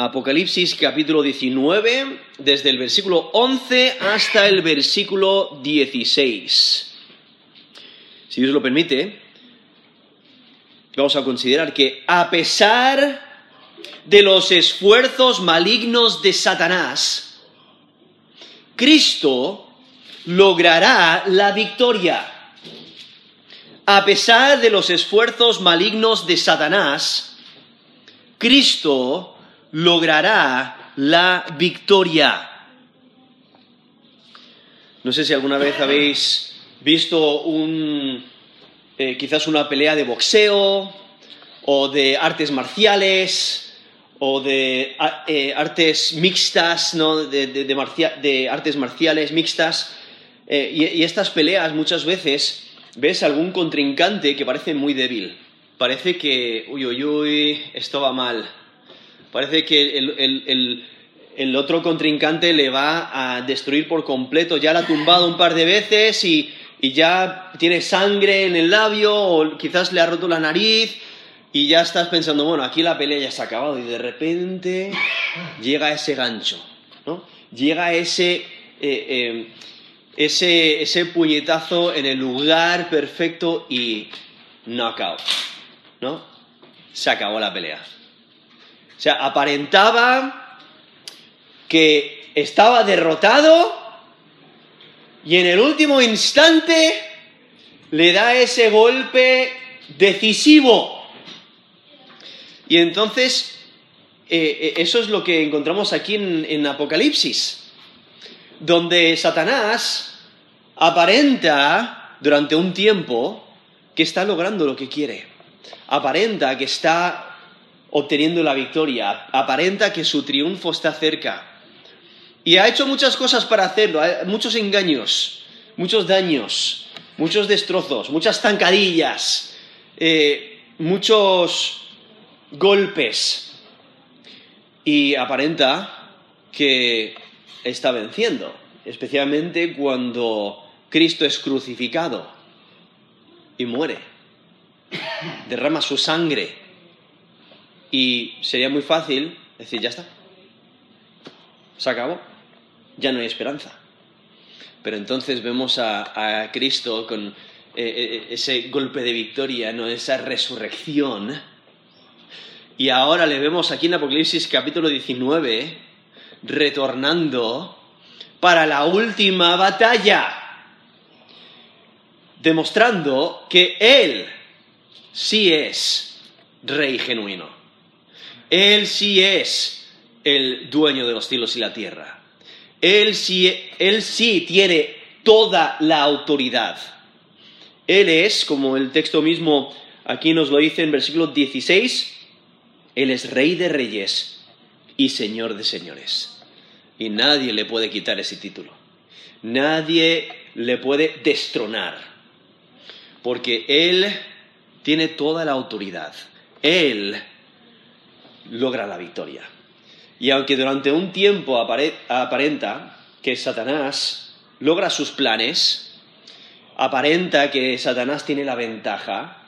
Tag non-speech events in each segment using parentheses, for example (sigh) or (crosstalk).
Apocalipsis capítulo 19, desde el versículo 11 hasta el versículo 16. Si Dios lo permite, vamos a considerar que a pesar de los esfuerzos malignos de Satanás, Cristo logrará la victoria. A pesar de los esfuerzos malignos de Satanás, Cristo logrará la victoria. No sé si alguna vez habéis visto un, eh, quizás una pelea de boxeo o de artes marciales o de eh, artes mixtas, ¿no? de, artes marciales mixtas. Eh, y, y estas peleas muchas veces ves algún contrincante que parece muy débil. Parece que, uy, uy, uy, esto va mal Parece que el, otro contrincante le va a destruir por completo. Ya la ha tumbado un par de veces y, ya tiene sangre en el labio o quizás le ha roto la nariz y ya estás pensando, bueno, aquí la pelea ya se ha acabado y de repente llega ese gancho, ¿no? Llega ese, eh, eh, ese, ese puñetazo en el lugar perfecto y knockout, ¿no? Se acabó la pelea. O sea, aparentaba que estaba derrotado y en el último instante le da ese golpe decisivo. Y entonces, eh, eh, eso es lo que encontramos aquí en, en Apocalipsis, donde Satanás aparenta durante un tiempo que está logrando lo que quiere. Aparenta que está obteniendo la victoria. Aparenta que su triunfo está cerca. Y ha hecho muchas cosas para hacerlo, muchos engaños, muchos daños, muchos destrozos, muchas zancadillas, eh, muchos golpes. Y aparenta que está venciendo, especialmente cuando Cristo es crucificado y muere, derrama su sangre y sería muy fácil decir, ya está, se acabó, ya no hay esperanza. Pero entonces vemos a, Cristo con eh, eh, ese golpe de victoria, ¿no? esa resurrección. Y ahora le vemos aquí en Apocalipsis capítulo 19, retornando para la última batalla, demostrando que Él sí es rey genuino. Él sí es el dueño de los cielos y la tierra. Él sí, él sí tiene toda la autoridad. Él es, como el texto mismo aquí nos lo dice en versículo 16, Él es rey de reyes y señor de señores. Y nadie le puede quitar ese título. Nadie le puede destronar. Porque Él tiene toda la autoridad. Él logra la victoria. Y aunque durante un tiempo aparenta que Satanás logra sus planes, aparenta que Satanás tiene la ventaja,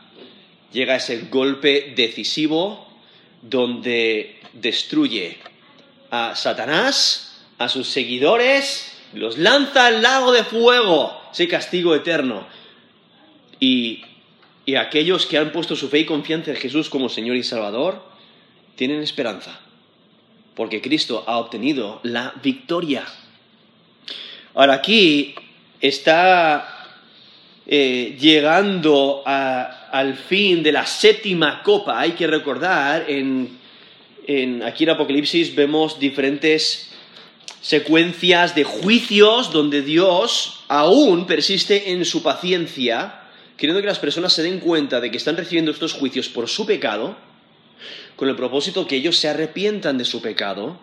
llega ese golpe decisivo donde destruye a Satanás, a sus seguidores, los lanza al lago de fuego, ese castigo eterno. Y, y aquellos que han puesto su fe y confianza en Jesús como Señor y Salvador, tienen esperanza, porque Cristo ha obtenido la victoria. Ahora aquí está eh, llegando al fin de la séptima copa. Hay que recordar, en, en, aquí en Apocalipsis vemos diferentes secuencias de juicios donde Dios aún persiste en su paciencia, queriendo que las personas se den cuenta de que están recibiendo estos juicios por su pecado con el propósito que ellos se arrepientan de su pecado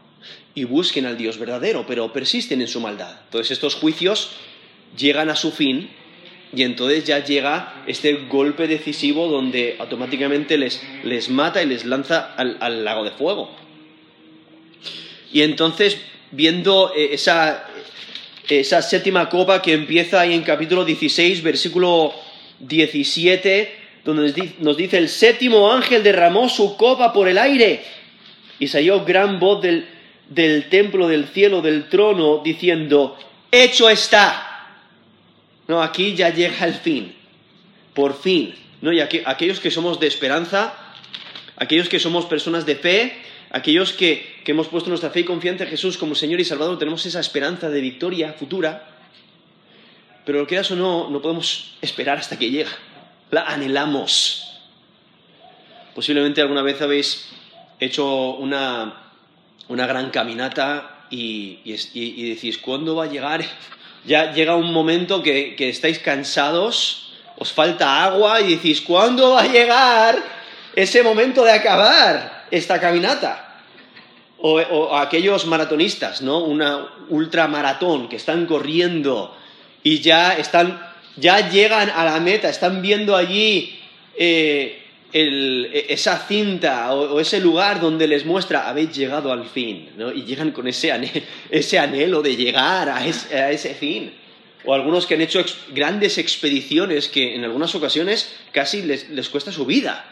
y busquen al Dios verdadero, pero persisten en su maldad. Entonces estos juicios llegan a su fin y entonces ya llega este golpe decisivo donde automáticamente les, les mata y les lanza al, lago de fuego. Y entonces, viendo eh, esa, esa séptima copa que empieza ahí en capítulo 16, versículo 17, donde nos dice, el séptimo ángel derramó su copa por el aire y salió gran voz del, del templo, del cielo, del trono, diciendo, hecho está. No, aquí ya llega el fin, por fin. ¿no? Y aquí, aquellos que somos de esperanza, aquellos que somos personas de fe, aquellos que, que hemos puesto nuestra fe y confianza en Jesús como Señor y Salvador, tenemos esa esperanza de victoria futura, pero lo que o no, no podemos esperar hasta que llega. La anhelamos. Posiblemente alguna vez habéis hecho una, una gran caminata y, y, decís, ¿cuándo va a llegar? (laughs) Ya llega un momento que, que estáis cansados, os falta agua y decís, ¿cuándo va a llegar ese momento de acabar esta caminata? O, aquellos maratonistas, ¿no? Una ultramaratón que están corriendo y ya están, ya llegan a la meta, están viendo allí eh, e, esa cinta o, ese lugar donde les muestra habéis llegado al fin, ¿no? Y llegan con ese anhelo, de llegar a ese, fin. O algunos que han hecho grandes expediciones que en algunas ocasiones casi les, cuesta su vida.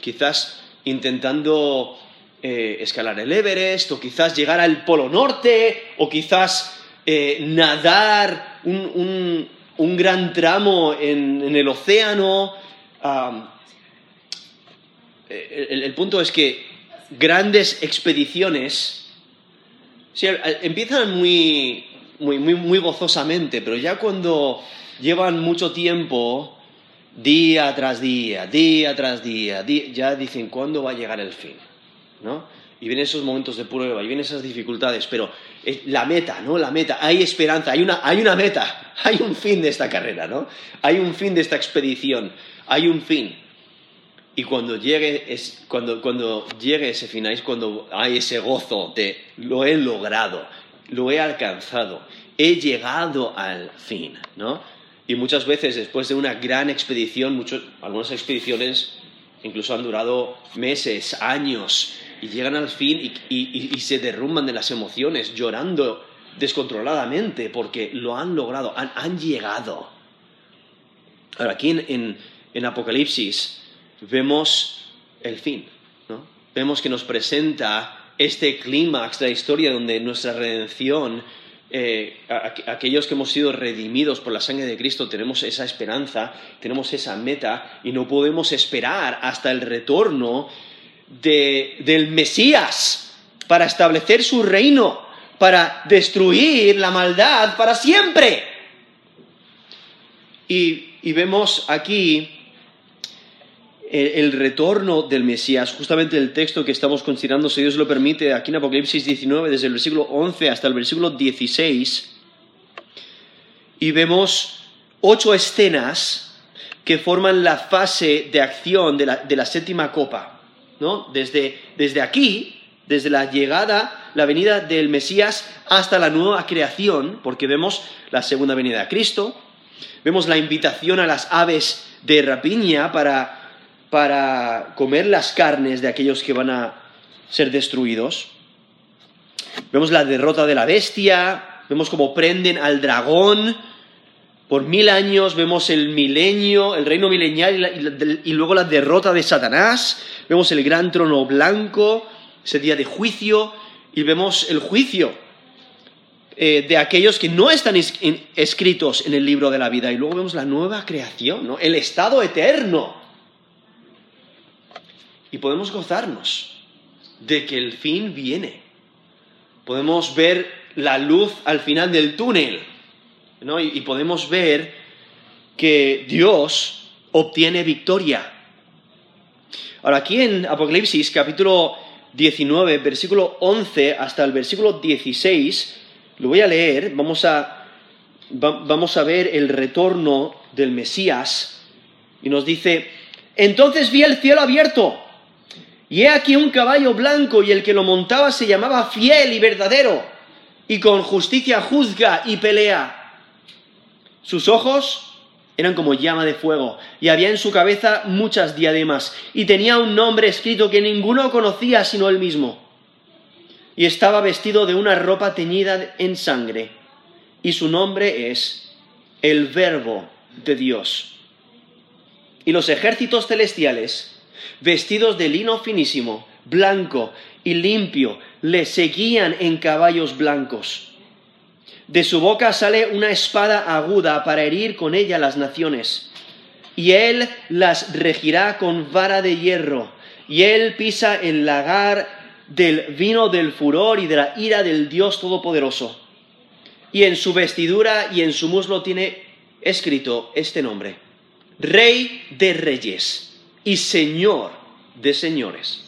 Quizás intentando eh, escalar el Everest, o quizás llegar al Polo Norte, o quizás eh, nadar un, gran tramo en, el océano. El, punto es que grandes expediciones empiezan muy, muy, muy, gozosamente, pero ya cuando llevan mucho tiempo, día tras día, día tras día, ya dicen, ¿cuándo va a llegar el fin? ¿No? Y vienen esos momentos de prueba, y vienen esas dificultades, pero la meta, ¿no? La meta, hay esperanza, hay una, hay una meta, (laughs) hay un fin de esta carrera, ¿no? Hay un fin de esta expedición, hay un fin. Y cuando llegue, es, cuando, cuando llegue ese final es cuando hay ese gozo de lo he logrado, lo he alcanzado, he llegado al fin, ¿no? Y muchas veces después de una gran expedición, algunas expediciones incluso han durado meses, años, y llegan al fin y, se derrumban de las emociones, llorando descontroladamente porque lo han logrado, han, llegado. Ahora, aquí en Apocalipsis vemos el fin. Vemos que nos presenta este clímax de la historia donde nuestra redención, eh, aquellos que hemos sido redimidos por la sangre de Cristo, tenemos esa esperanza, tenemos esa meta y no podemos esperar hasta el retorno del Mesías para establecer su reino, para destruir la maldad para siempre. y vemos aquí el, retorno del Mesías, justamente el texto que estamos considerando, si Dios lo permite, aquí en Apocalipsis 19, desde el versículo 11 hasta el versículo 16, y vemos ocho escenas que forman la fase de acción de la, séptima copa. ¿No? Desde, desde aquí, desde la llegada, la venida del Mesías hasta la nueva creación, porque vemos la segunda venida de Cristo, vemos la invitación a las aves de rapiña para para comer las carnes de aquellos que van a ser destruidos. Vemos la derrota de la bestia, vemos cómo prenden al dragón por mil años, vemos el milenio, el reino milenial y, luego la derrota de Satanás, vemos el gran trono blanco, ese día de juicio, y vemos el juicio eh, de aquellos que no están escritos en el libro de la vida, y luego vemos la nueva creación, el estado eterno. Y podemos gozarnos de que el fin viene. Podemos ver la luz al final del túnel ¿no? y, podemos ver que Dios obtiene victoria. Ahora, aquí en Apocalipsis capítulo 19, versículo 11 hasta el versículo 16, lo voy a leer, vamos a, vamos a ver el retorno del Mesías y nos dice, entonces vi el cielo abierto y he aquí un caballo blanco y el que lo montaba se llamaba fiel y verdadero, y con justicia juzga y pelea. Sus ojos eran como llama de fuego, y había en su cabeza muchas diademas, y tenía un nombre escrito que ninguno conocía sino él mismo. Y estaba vestido de una ropa teñida en sangre, y su nombre es el Verbo de Dios. Y los ejércitos celestiales vestidos de lino finísimo, blanco y limpio, le seguían en caballos blancos. De su boca sale una espada aguda para herir con ella las naciones. Y él las regirá con vara de hierro. Y él pisa el lagar del vino del furor y de la ira del Dios Todopoderoso. Y en su vestidura y en su muslo tiene escrito este nombre. Rey de reyes y Señor de señores.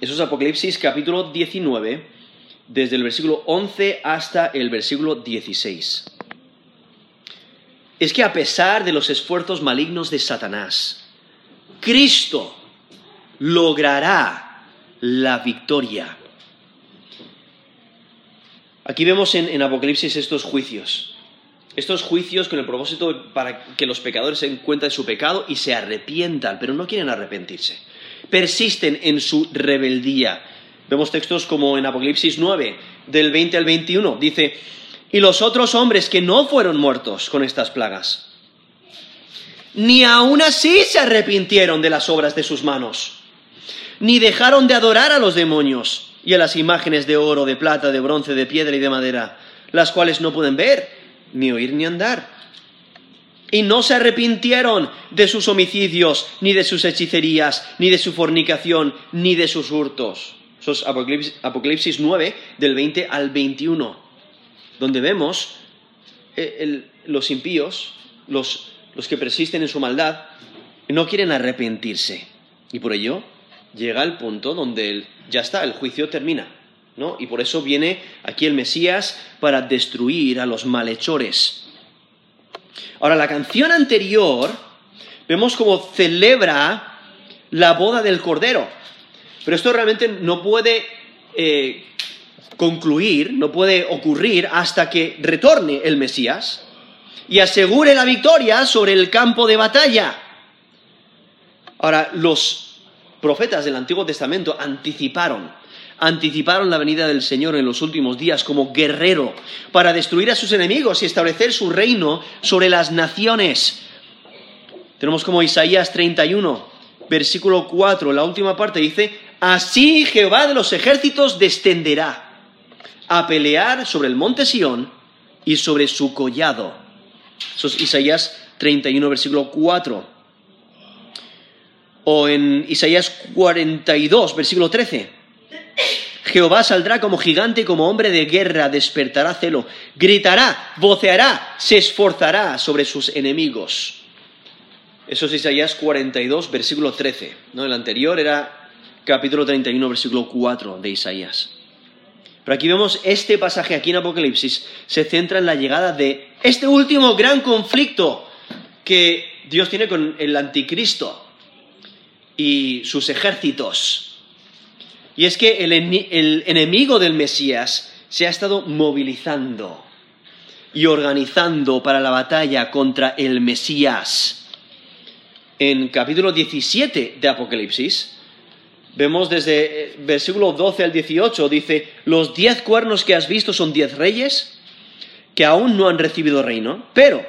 Eso es Apocalipsis capítulo 19, desde el versículo 11 hasta el versículo 16. Es que a pesar de los esfuerzos malignos de Satanás, Cristo logrará la victoria. Aquí vemos en, en Apocalipsis estos juicios. Estos juicios con el propósito para que los pecadores se den cuenta de su pecado y se arrepientan, pero no quieren arrepentirse. Persisten en su rebeldía. Vemos textos como en Apocalipsis 9, del 20 al 21. Dice, y los otros hombres que no fueron muertos con estas plagas, ni aun así se arrepintieron de las obras de sus manos, ni dejaron de adorar a los demonios y a las imágenes de oro, de plata, de bronce, de piedra y de madera, las cuales no pueden ver ni oír ni andar. Y no se arrepintieron de sus homicidios, ni de sus hechicerías, ni de su fornicación, ni de sus hurtos. Eso es Apocalipsis, 9, del 20 al 21, donde vemos eh, los impíos, los, los que persisten en su maldad, no quieren arrepentirse. Y por ello llega el punto donde ya está, el juicio termina. Y por eso viene aquí el Mesías para destruir a los malhechores. Ahora, la canción anterior vemos cómo celebra la boda del Cordero, pero esto realmente no puede eh, concluir, no puede ocurrir hasta que retorne el Mesías y asegure la victoria sobre el campo de batalla. Ahora, los profetas del Antiguo Testamento anticiparon anticiparon la venida del Señor en los últimos días como guerrero para destruir a sus enemigos y establecer su reino sobre las naciones. Tenemos como Isaías 31, versículo 4, la última parte dice, así Jehová de los ejércitos descenderá a pelear sobre el monte Sión y sobre su collado. Eso es Isaías 31, versículo 4. O en Isaías 42, versículo 13. Jehová saldrá como gigante, como hombre de guerra, despertará celo, gritará, voceará, se esforzará sobre sus enemigos. Eso es Isaías 42, versículo 13. ¿no? El anterior era capítulo 31, versículo 4 de Isaías. Pero aquí vemos este pasaje aquí en Apocalipsis, se centra en la llegada de este último gran conflicto que Dios tiene con el anticristo y sus ejércitos. Y es que el, enemigo del Mesías se ha estado movilizando y organizando para la batalla contra el Mesías. En capítulo 17 de Apocalipsis, vemos desde eh, versículo 12 al 18, dice, los diez cuernos que has visto son diez reyes que aún no han recibido reino, pero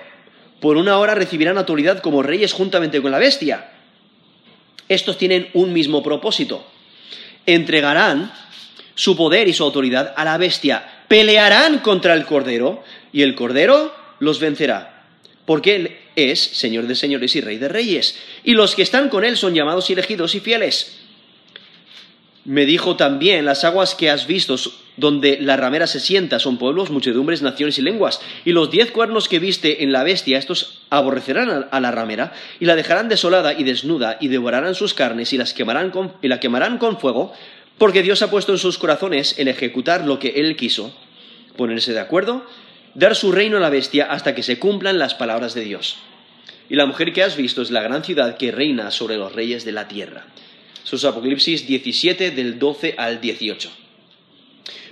por una hora recibirán autoridad como reyes juntamente con la bestia. Estos tienen un mismo propósito, entregarán su poder y su autoridad a la bestia, pelearán contra el Cordero y el Cordero los vencerá, porque Él es Señor de señores y Rey de reyes, y los que están con Él son llamados y elegidos y fieles. Me dijo también, las aguas que has visto, donde la ramera se sienta, son pueblos, muchedumbres, naciones y lenguas. Y los diez cuernos que viste en la bestia, estos aborrecerán a la ramera, y la dejarán desolada y desnuda, y devorarán sus carnes, y, las quemarán con, y la quemarán con fuego, porque Dios ha puesto en sus corazones el ejecutar lo que Él quiso, ponerse de acuerdo, dar su reino a la bestia hasta que se cumplan las palabras de Dios. Y la mujer que has visto es la gran ciudad que reina sobre los reyes de la tierra. Eso es Apocalipsis 17 del 12 al 18.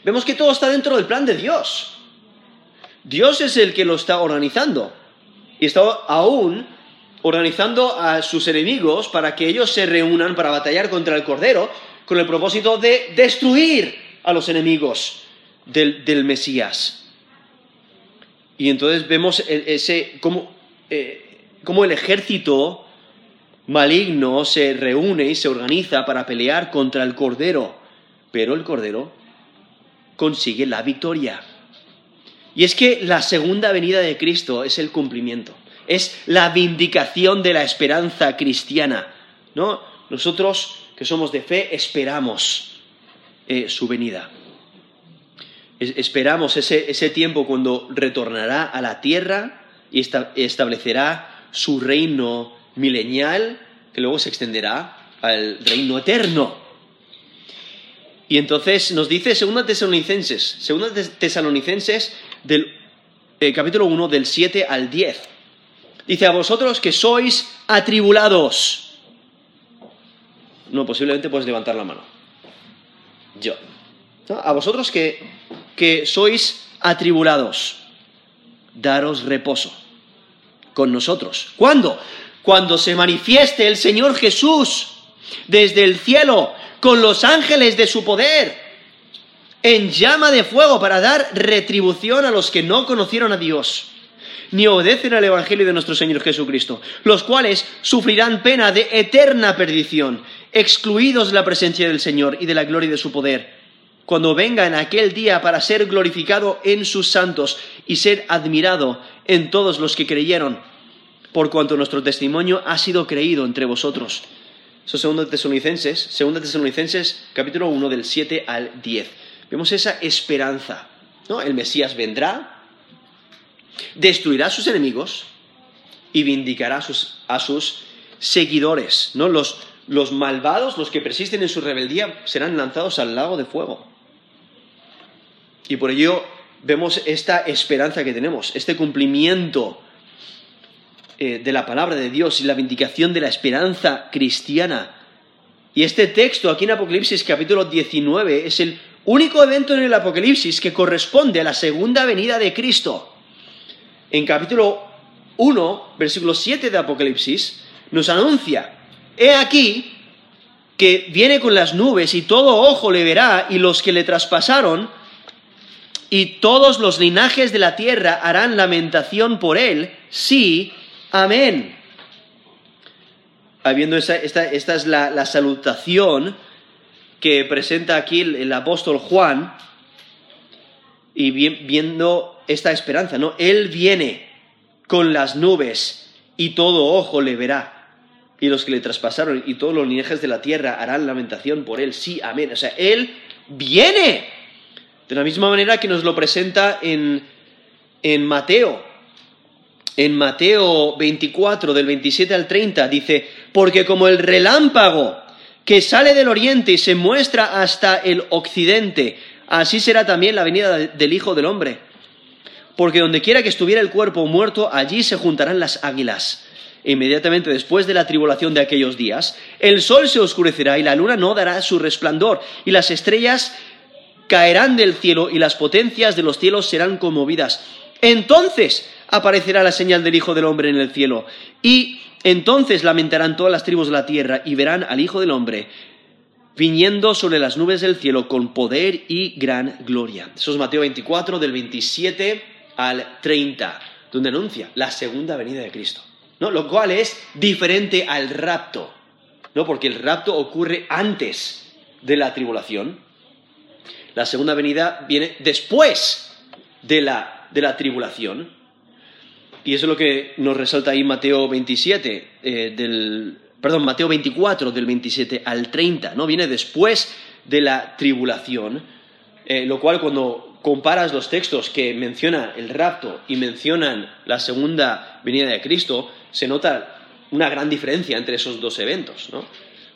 Vemos que todo está dentro del plan de Dios. Dios es el que lo está organizando. Y está aún organizando a sus enemigos para que ellos se reúnan para batallar contra el Cordero con el propósito de destruir a los enemigos del, Mesías. Y entonces vemos ese, eh, cómo el ejército maligno se reúne y se organiza para pelear contra el Cordero, pero el Cordero consigue la victoria. Y es que la segunda venida de Cristo es el cumplimiento, es la vindicación de la esperanza cristiana. ¿no? Nosotros que somos de fe esperamos eh, su venida. esperamos ese, ese tiempo cuando retornará a la tierra y establecerá su reino milenial que luego se extenderá al reino eterno. Y entonces nos dice 2 Tesalonicenses, 2 Tesalonicenses del eh, capítulo 1 del 7 al 10. Dice a vosotros que sois atribulados. No, posiblemente puedes levantar la mano. Yo. A vosotros que, que sois atribulados, daros reposo con nosotros. ¿Cuándo? Cuando se manifieste el Señor Jesús desde el cielo con los ángeles de su poder en llama de fuego para dar retribución a los que no conocieron a Dios ni obedecen al Evangelio de nuestro Señor Jesucristo, los cuales sufrirán pena de eterna perdición, excluidos de la presencia del Señor y de la gloria de su poder, cuando venga en aquel día para ser glorificado en sus santos y ser admirado en todos los que creyeron, por cuanto nuestro testimonio ha sido creído entre vosotros. Eso es 2 Tesalonicenses, 2 Tesalonicenses capítulo 1 del 7 al 10. Vemos esa esperanza, ¿no? El Mesías vendrá, destruirá a sus enemigos y vindicará a sus, seguidores, ¿no? Los malvados, los que persisten en su rebeldía, serán lanzados al lago de fuego. Y por ello vemos esta esperanza que tenemos, este cumplimiento eh, de la palabra de Dios y la vindicación de la esperanza cristiana. Y este texto aquí en Apocalipsis capítulo 19 es el único evento en el Apocalipsis que corresponde a la segunda venida de Cristo. En capítulo 1, versículo 7 de Apocalipsis, nos anuncia, he aquí que viene con las nubes y todo ojo le verá y los que le traspasaron y todos los linajes de la tierra harán lamentación por él. Sí, amén. Habiendo esta, es la, salutación que presenta aquí el, apóstol Juan y viendo esta esperanza, ¿no? Él viene con las nubes y todo ojo le verá. Y los que le traspasaron y todos los linajes de la tierra harán lamentación por él. Sí, amén. O sea, Él viene de la misma manera que nos lo presenta en, en Mateo. En Mateo 24, del 27 al 30, dice, porque como el relámpago que sale del oriente y se muestra hasta el occidente, así será también la venida del Hijo del Hombre. Porque donde quiera que estuviera el cuerpo muerto, allí se juntarán las águilas. Inmediatamente después de la tribulación de aquellos días, el sol se oscurecerá y la luna no dará su resplandor, y las estrellas caerán del cielo y las potencias de los cielos serán conmovidas. Entonces aparecerá la señal del Hijo del Hombre en el cielo. Y entonces lamentarán todas las tribus de la tierra y verán al Hijo del Hombre viniendo sobre las nubes del cielo con poder y gran gloria. Eso es Mateo 24, del 27 al 30, donde anuncia la segunda venida de Cristo. ¿no? Lo cual es diferente al rapto, ¿no? porque el rapto ocurre antes de la tribulación la segunda venida viene después de la, de la tribulación. Y eso es lo que nos resalta ahí Mateo 27, eh, del, perdón, Mateo 24, del 27 al 30, ¿no? Viene después de la tribulación, eh, lo cual cuando comparas los textos que mencionan el rapto y mencionan la segunda venida de Cristo, se nota una gran diferencia entre esos dos eventos, ¿no?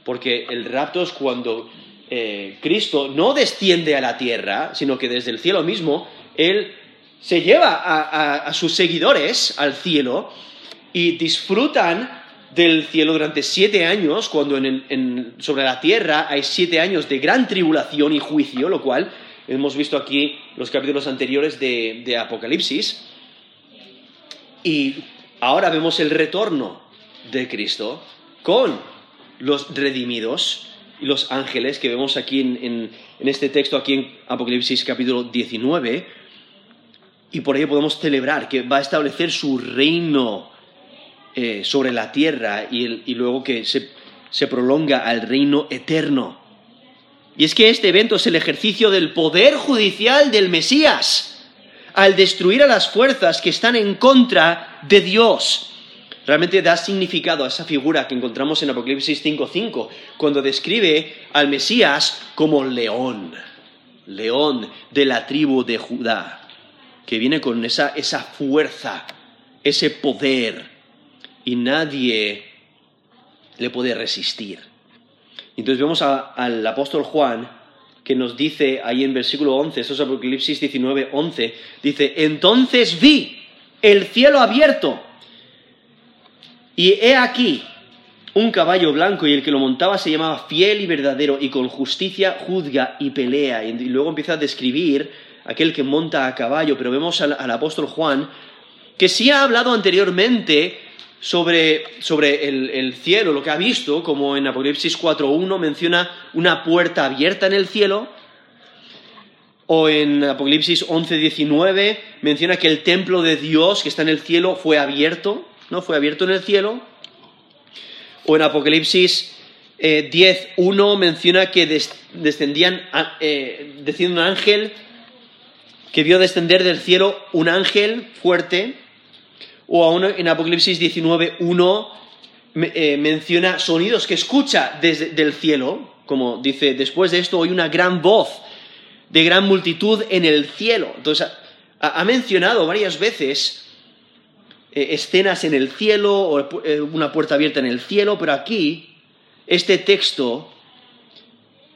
Porque el rapto es cuando eh, Cristo no desciende a la tierra, sino que desde el cielo mismo, Él se lleva a, sus seguidores al cielo y disfrutan del cielo durante siete años, cuando sobre la tierra hay siete años de gran tribulación y juicio, lo cual hemos visto aquí los capítulos anteriores de Apocalipsis. Y ahora vemos el retorno de Cristo con los redimidos y los ángeles que vemos aquí en, este texto, aquí en Apocalipsis capítulo 19, y por ello podemos celebrar que va a establecer su reino eh, sobre la tierra y, luego que se, se prolonga al reino eterno. Y es que este evento es el ejercicio del poder judicial del Mesías al destruir a las fuerzas que están en contra de Dios. Realmente da significado a esa figura que encontramos en Apocalipsis 5.5, cuando describe al Mesías como león, león de la tribu de Judá, que viene con esa, esa fuerza, ese poder, y nadie le puede resistir. Entonces vemos al apóstol Juan que nos dice ahí en versículo 11, esto es Apocalipsis 19, 11, dice, entonces vi el cielo abierto y he aquí un caballo blanco y el que lo montaba se llamaba fiel y verdadero y con justicia juzga y pelea. Y luego empieza a describir aquel que monta a caballo, pero vemos al, apóstol Juan que sí ha hablado anteriormente sobre, el, cielo, lo que ha visto, como en Apocalipsis 4.1 menciona una puerta abierta en el cielo, o en Apocalipsis 11.19 menciona que el templo de Dios que está en el cielo fue abierto, ¿no? Fue abierto en el cielo. O en Apocalipsis 10.1 eh, menciona que descendían, eh, un ángel, que vio descender del cielo un ángel fuerte, o aún en Apocalipsis 19, 1 eh, menciona sonidos que escucha desde el cielo, como dice, después de esto oí una gran voz de gran multitud en el cielo. Entonces, ha, mencionado varias veces eh, escenas en el cielo o eh, una puerta abierta en el cielo, pero aquí este texto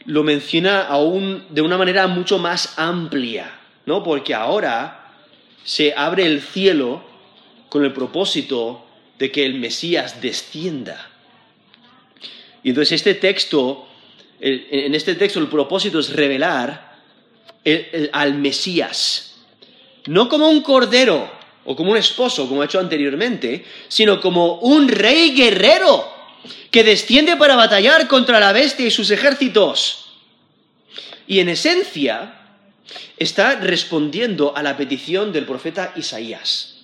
lo menciona aún de una manera mucho más amplia, ¿no? Porque ahora se abre el cielo con el propósito de que el Mesías descienda. Y entonces este texto, en este texto el propósito es revelar al Mesías, no como un cordero o como un esposo, como ha hecho anteriormente, sino como un rey guerrero que desciende para batallar contra la bestia y sus ejércitos. Y en esencia está respondiendo a la petición del profeta Isaías.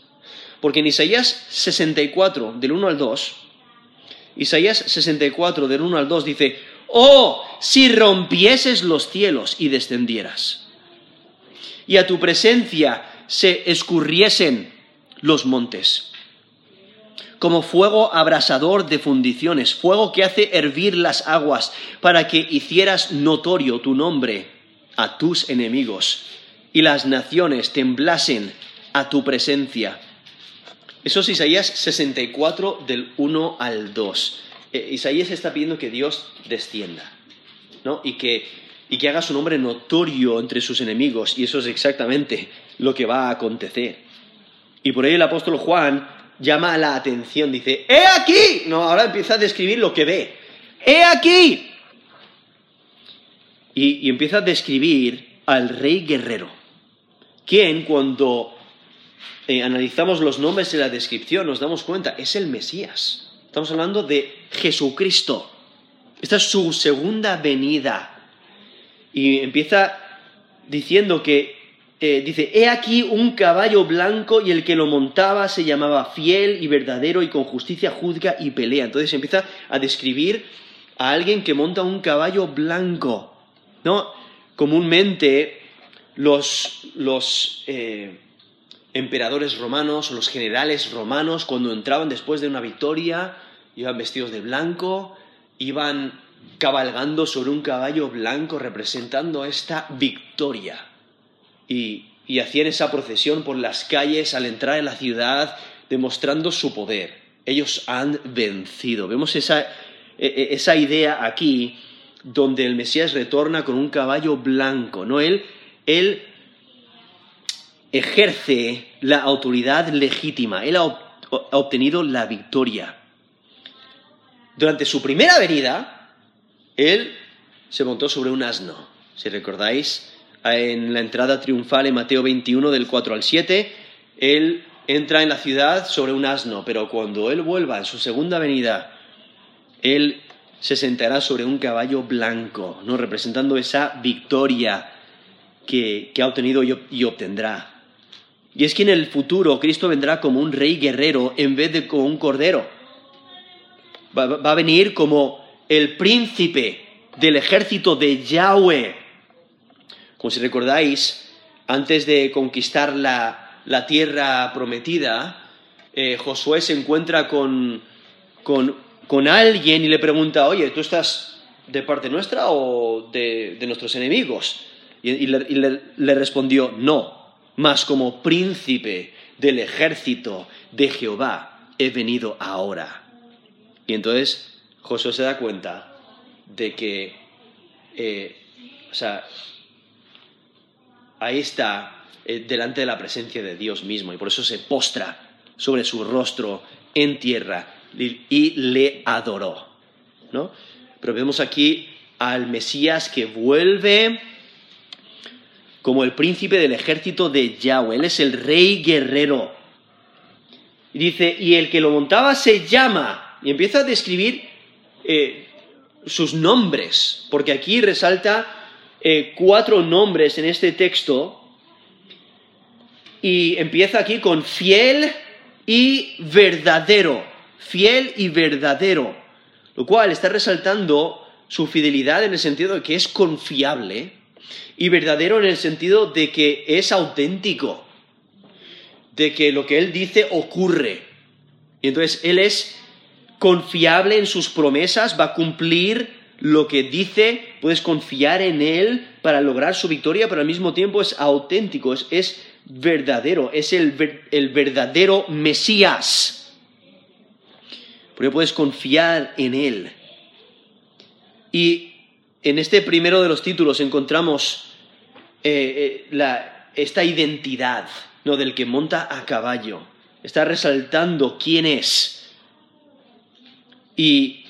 Porque en Isaías 64, del 1 al 2, Isaías 64, del 1 al 2 dice, oh, si rompieses los cielos y descendieras, y a tu presencia se escurriesen los montes, como fuego abrasador de fundiciones, fuego que hace hervir las aguas, para que hicieras notorio tu nombre a tus enemigos, y las naciones temblasen a tu presencia eso es Isaías 64 del 1 al 2. Eh, Isaías está pidiendo que Dios descienda, ¿no? Y que, y que haga su nombre notorio entre sus enemigos, y eso es exactamente lo que va a acontecer. Y por ello el apóstol Juan llama la atención, dice, ¡He aquí! No, ahora empieza a describir lo que ve. ¡He aquí! Y, empieza a describir al rey guerrero, quien cuando eh, analizamos los nombres y la descripción, nos damos cuenta, es el Mesías. Estamos hablando de Jesucristo. Esta es su segunda venida. Y empieza diciendo que, eh, dice, he aquí un caballo blanco y el que lo montaba se llamaba fiel y verdadero y con justicia juzga y pelea. Entonces empieza a describir a alguien que monta un caballo blanco. ¿No? Comúnmente los, los eh, emperadores romanos o los generales romanos, cuando entraban después de una victoria, iban vestidos de blanco, iban cabalgando sobre un caballo blanco representando esta victoria. Y, hacían esa procesión por las calles al entrar en la ciudad, demostrando su poder. Ellos han vencido. Vemos esa, e, e, esa idea aquí, donde el Mesías retorna con un caballo blanco, ¿no? Él, él ejerce la autoridad legítima, él ha, obtenido la victoria. Durante su primera venida, él se montó sobre un asno. Si recordáis, en la entrada triunfal en Mateo 21 del 4 al 7, él entra en la ciudad sobre un asno, pero cuando él vuelva en su segunda venida, él se sentará sobre un caballo blanco, ¿no? representando esa victoria que, ha obtenido y obtendrá. Y es que en el futuro Cristo vendrá como un rey guerrero en vez de como un cordero. Va, va a venir como el príncipe del ejército de Yahweh. Como si recordáis, antes de conquistar la, la tierra prometida, eh, Josué se encuentra con, con, con, alguien y le pregunta, oye, ¿tú estás de parte nuestra o de, de nuestros enemigos? Y, le, le respondió, no, mas como príncipe del ejército de Jehová he venido ahora. Y entonces Josué se da cuenta de que, eh, o sea, ahí está eh, delante de la presencia de Dios mismo y por eso se postra sobre su rostro en tierra y, le adoró, ¿no? Pero vemos aquí al Mesías que vuelve como el príncipe del ejército de Yahweh, él es el rey guerrero. Y dice, y el que lo montaba se llama, y empieza a describir eh, sus nombres, porque aquí resalta eh, cuatro nombres en este texto, y empieza aquí con fiel y verdadero, fiel y verdadero, lo cual está resaltando su fidelidad en el sentido de que es confiable y verdadero en el sentido de que es auténtico, de que lo que él dice ocurre. Y entonces él es confiable en sus promesas, va a cumplir lo que dice, puedes confiar en él para lograr su victoria, pero al mismo tiempo es auténtico, es, verdadero, es el, verdadero Mesías. Puedes confiar en él. Y en este primero de los títulos encontramos eh, eh, la, esta identidad ¿no? del que monta a caballo. Está resaltando quién es. Y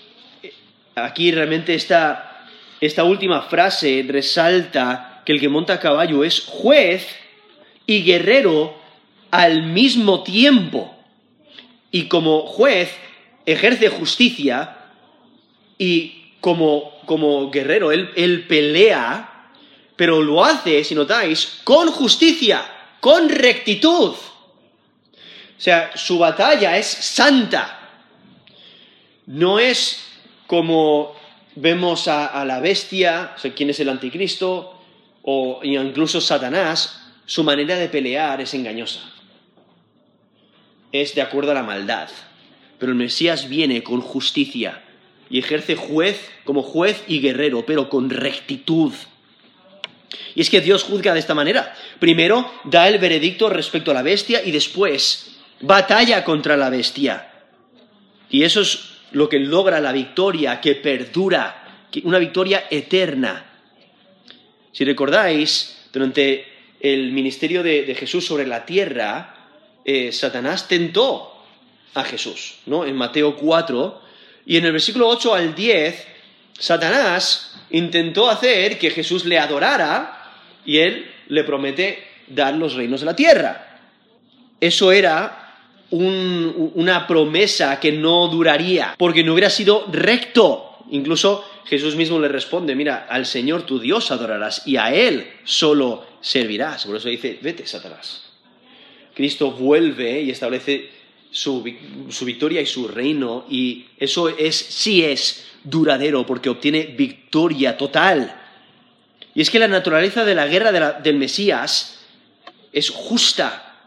aquí realmente esta, esta última frase resalta que el que monta a caballo es juez y guerrero al mismo tiempo. Y como juez ejerce justicia y como, como guerrero él, él pelea, pero lo hace, si notáis, con justicia, con rectitud. O sea, su batalla es santa. No es como vemos a, a la bestia, o sea, quién es el anticristo, o incluso Satanás, su manera de pelear es engañosa. Es de acuerdo a la maldad. Pero el Mesías viene con justicia y ejerce juez como juez y guerrero, pero con rectitud. Y es que Dios juzga de esta manera. Primero da el veredicto respecto a la bestia y después batalla contra la bestia. Y eso es lo que logra la victoria que perdura, una victoria eterna. Si recordáis, durante el ministerio de, Jesús sobre la tierra, eh, Satanás tentó a Jesús, ¿no? En Mateo 4, y en el versículo 8 al 10, Satanás intentó hacer que Jesús le adorara y él le promete dar los reinos de la tierra. Eso era un, una promesa que no duraría, porque no hubiera sido recto. Incluso Jesús mismo le responde, mira, al Señor tu Dios adorarás y a Él solo servirás. Por eso dice, vete, Satanás. Cristo vuelve y establece su, su, victoria y su reino y eso es, sí es duradero porque obtiene victoria total. Y es que la naturaleza de la guerra del Mesías es justa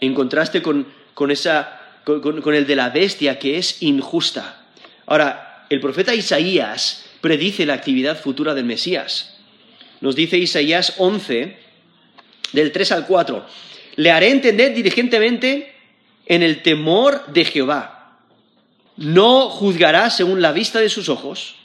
en contraste con, con, esa, con, con el de la bestia que es injusta. Ahora, el profeta Isaías predice la actividad futura del Mesías. Nos dice Isaías 11, del 3 al 4, le haré entender diligentemente en el temor de Jehová. No juzgará según la vista de sus ojos,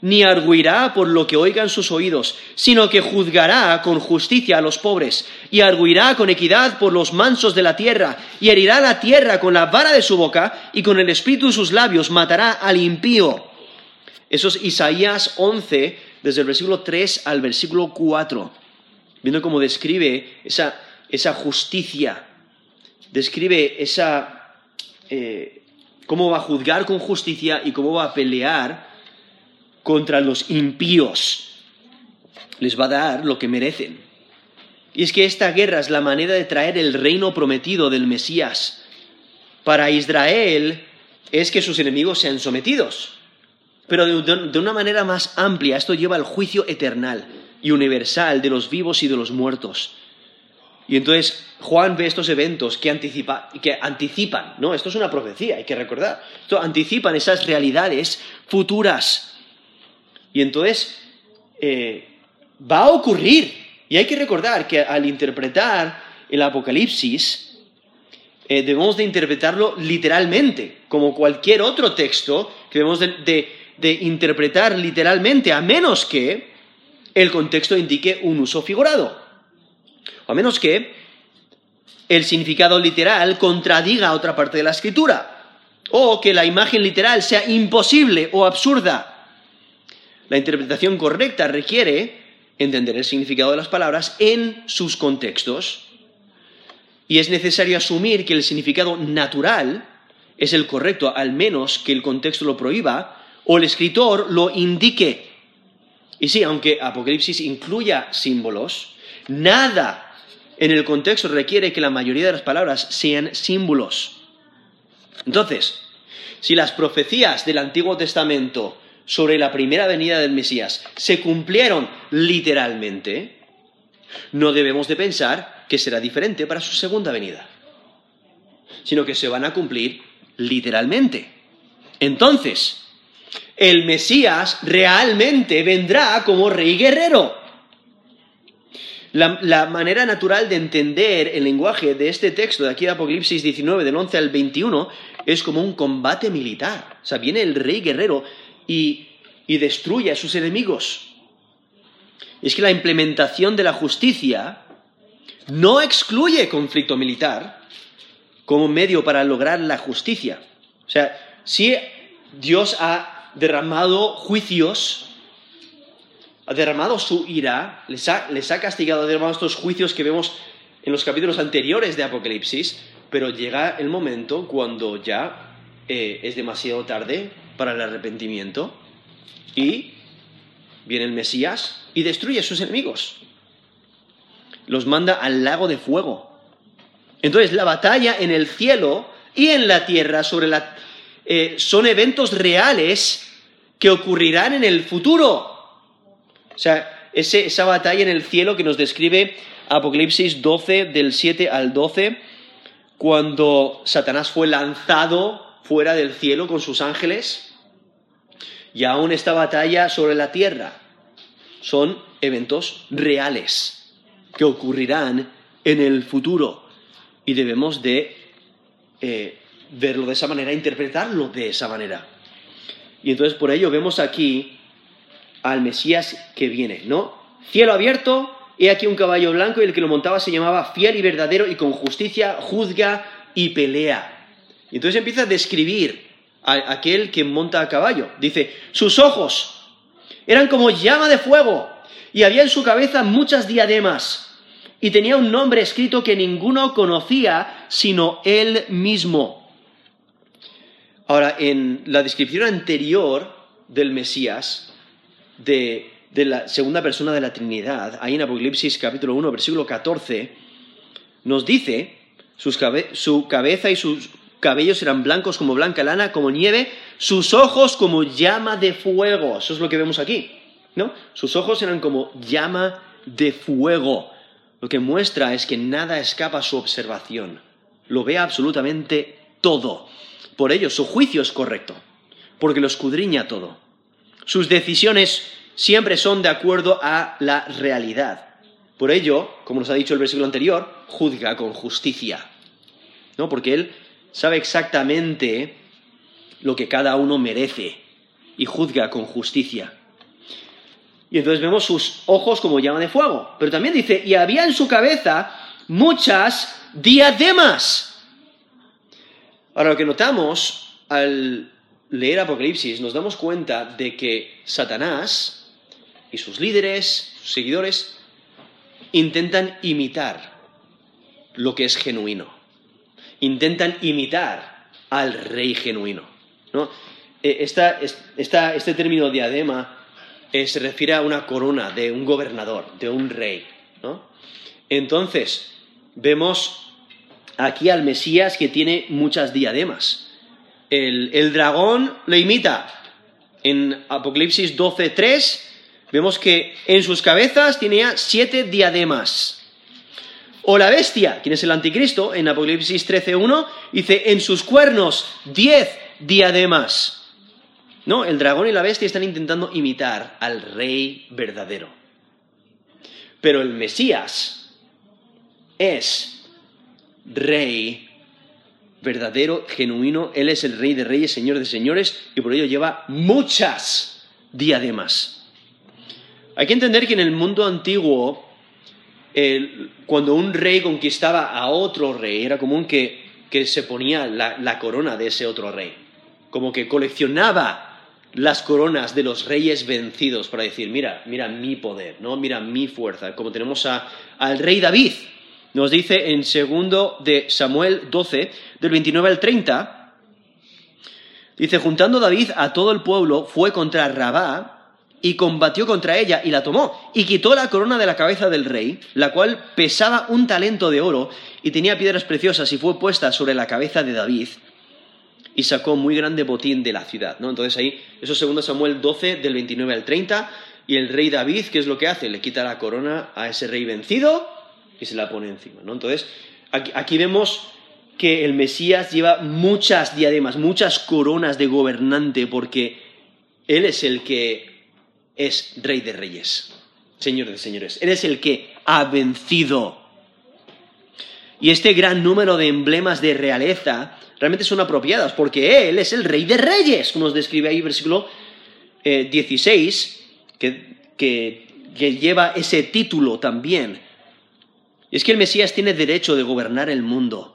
ni arguirá por lo que oigan sus oídos, sino que juzgará con justicia a los pobres, y arguirá con equidad por los mansos de la tierra, y herirá la tierra con la vara de su boca, y con el espíritu de sus labios matará al impío. Eso es Isaías 11, desde el versículo 3 al versículo 4, viendo cómo describe esa, esa justicia, describe esa... Eh, cómo va a juzgar con justicia y cómo va a pelear contra los impíos. Les va a dar lo que merecen. Y es que esta guerra es la manera de traer el reino prometido del Mesías. Para Israel es que sus enemigos sean sometidos. Pero de, una manera más amplia, esto lleva al juicio eternal y universal de los vivos y de los muertos. Y entonces Juan ve estos eventos que, anticipan, ¿no? Esto es una profecía, hay que recordar. Esto anticipan esas realidades futuras. Y entonces eh, va a ocurrir. Y hay que recordar que al interpretar el Apocalipsis, eh, debemos de interpretarlo literalmente, como cualquier otro texto que debemos de interpretar literalmente, a menos que el contexto indique un uso figurado. A menos que el significado literal contradiga otra parte de la escritura, o que la imagen literal sea imposible o absurda. La interpretación correcta requiere entender el significado de las palabras en sus contextos, y es necesario asumir que el significado natural es el correcto, al menos que el contexto lo prohíba o el escritor lo indique. Y sí, aunque Apocalipsis incluya símbolos, nada en el contexto requiere que la mayoría de las palabras sean símbolos. Entonces, si las profecías del Antiguo Testamento sobre la primera venida del Mesías se cumplieron literalmente, no debemos de pensar que será diferente para su segunda venida, sino que se van a cumplir literalmente. Entonces, el Mesías realmente vendrá como rey guerrero. La, manera natural de entender el lenguaje de este texto de aquí de Apocalipsis 19, del 11 al 21, es como un combate militar. O sea, viene el rey guerrero y, y destruye a sus enemigos. Es que la implementación de la justicia no excluye conflicto militar como medio para lograr la justicia. O sea, si Dios ha derramado juicios ha derramado su ira, les ha, castigado, ha derramado estos juicios que vemos en los capítulos anteriores de Apocalipsis, pero llega el momento cuando ya eh, es demasiado tarde para el arrepentimiento y viene el Mesías y destruye a sus enemigos. Los manda al lago de fuego. Entonces la batalla en el cielo y en la tierra sobre la, eh, son eventos reales que ocurrirán en el futuro. O sea, esa batalla en el cielo que nos describe Apocalipsis 12, del 7 al 12, cuando Satanás fue lanzado fuera del cielo con sus ángeles, y aún esta batalla sobre la tierra, son eventos reales que ocurrirán en el futuro y debemos de eh, verlo de esa manera, interpretarlo de esa manera. Y entonces por ello vemos aquí al Mesías que viene, ¿no? Cielo abierto, he aquí un caballo blanco y el que lo montaba se llamaba fiel y verdadero y con justicia juzga y pelea. Y entonces empieza a describir a aquel que monta a caballo. Dice, sus ojos eran como llama de fuego y había en su cabeza muchas diademas y tenía un nombre escrito que ninguno conocía sino él mismo. Ahora, en la descripción anterior del Mesías, de, la segunda persona de la Trinidad, ahí en Apocalipsis capítulo 1, versículo 14, nos dice, su cabeza y sus cabellos eran blancos como blanca lana, como nieve, sus ojos como llama de fuego. Eso es lo que vemos aquí, ¿no? Sus ojos eran como llama de fuego. Lo que muestra es que nada escapa a su observación. Lo ve absolutamente todo. Por ello, su juicio es correcto, porque lo escudriña todo. Sus decisiones siempre son de acuerdo a la realidad. Por ello, como nos ha dicho el versículo anterior, juzga con justicia. ¿No? Porque él sabe exactamente lo que cada uno merece y juzga con justicia. Y entonces vemos sus ojos como llama de fuego. Pero también dice, y había en su cabeza muchas diademas. Ahora lo que notamos al leer Apocalipsis nos damos cuenta de que Satanás y sus líderes, sus seguidores, intentan imitar lo que es genuino. Intentan imitar al rey genuino. ¿no? E, este término diadema eh, se refiere a una corona de un gobernador, de un rey. ¿no? Entonces, vemos aquí al Mesías que tiene muchas diademas. El, el dragón lo imita. En Apocalipsis 12.3 vemos que en sus cabezas tenía siete diademas. O la bestia, quien es el anticristo, en Apocalipsis 13.1, dice, en sus cuernos diez diademas. No, el dragón y la bestia están intentando imitar al rey verdadero. Pero el Mesías es rey verdadero, genuino. Él es el rey de reyes, señor de señores, y por ello lleva muchas diademas. Hay que entender que en el mundo antiguo, cuando un rey conquistaba a otro rey, era común que, se ponía la corona de ese otro rey. Como que coleccionaba las coronas de los reyes vencidos para decir, mira, mira mi poder, ¿no? Mira mi fuerza, como tenemos al rey David. Nos dice en segundo de Samuel 12, del 29 al 30, dice, juntando David a todo el pueblo, fue contra Rabá y combatió contra ella y la tomó, y quitó la corona de la cabeza del rey, la cual pesaba un talento de oro y tenía piedras preciosas y fue puesta sobre la cabeza de David y sacó muy grande botín de la ciudad. ¿no? Entonces ahí, eso es 2 Samuel 12, del 29 al 30, y el rey David, ¿qué es lo que hace? Le quita la corona a ese rey vencido y se la pone encima. ¿no? Entonces, aquí, vemos que el Mesías lleva muchas diademas, muchas coronas de gobernante, porque Él es el que es rey de reyes, señor de señores. Él es el que ha vencido. Y este gran número de emblemas de realeza realmente son apropiadas, porque Él es el rey de reyes, como nos describe ahí versículo 16, eh, que, que lleva ese título también. Es que el Mesías tiene derecho de gobernar el mundo,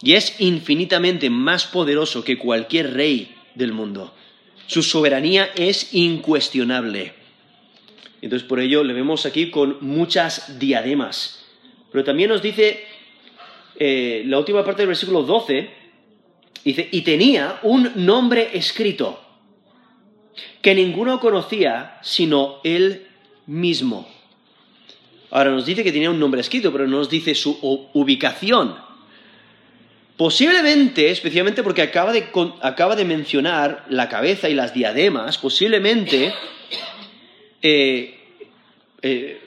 y es infinitamente más poderoso que cualquier rey del mundo. Su soberanía es incuestionable. Entonces por ello le vemos aquí con muchas diademas. Pero también nos dice eh, la última parte del versículo 12, Dice, y tenía un nombre escrito que ninguno conocía sino él mismo. Ahora nos dice que tenía un nombre escrito, pero no nos dice su ubicación. Posiblemente, especialmente porque acaba de, mencionar la cabeza y las diademas, posiblemente eh, eh,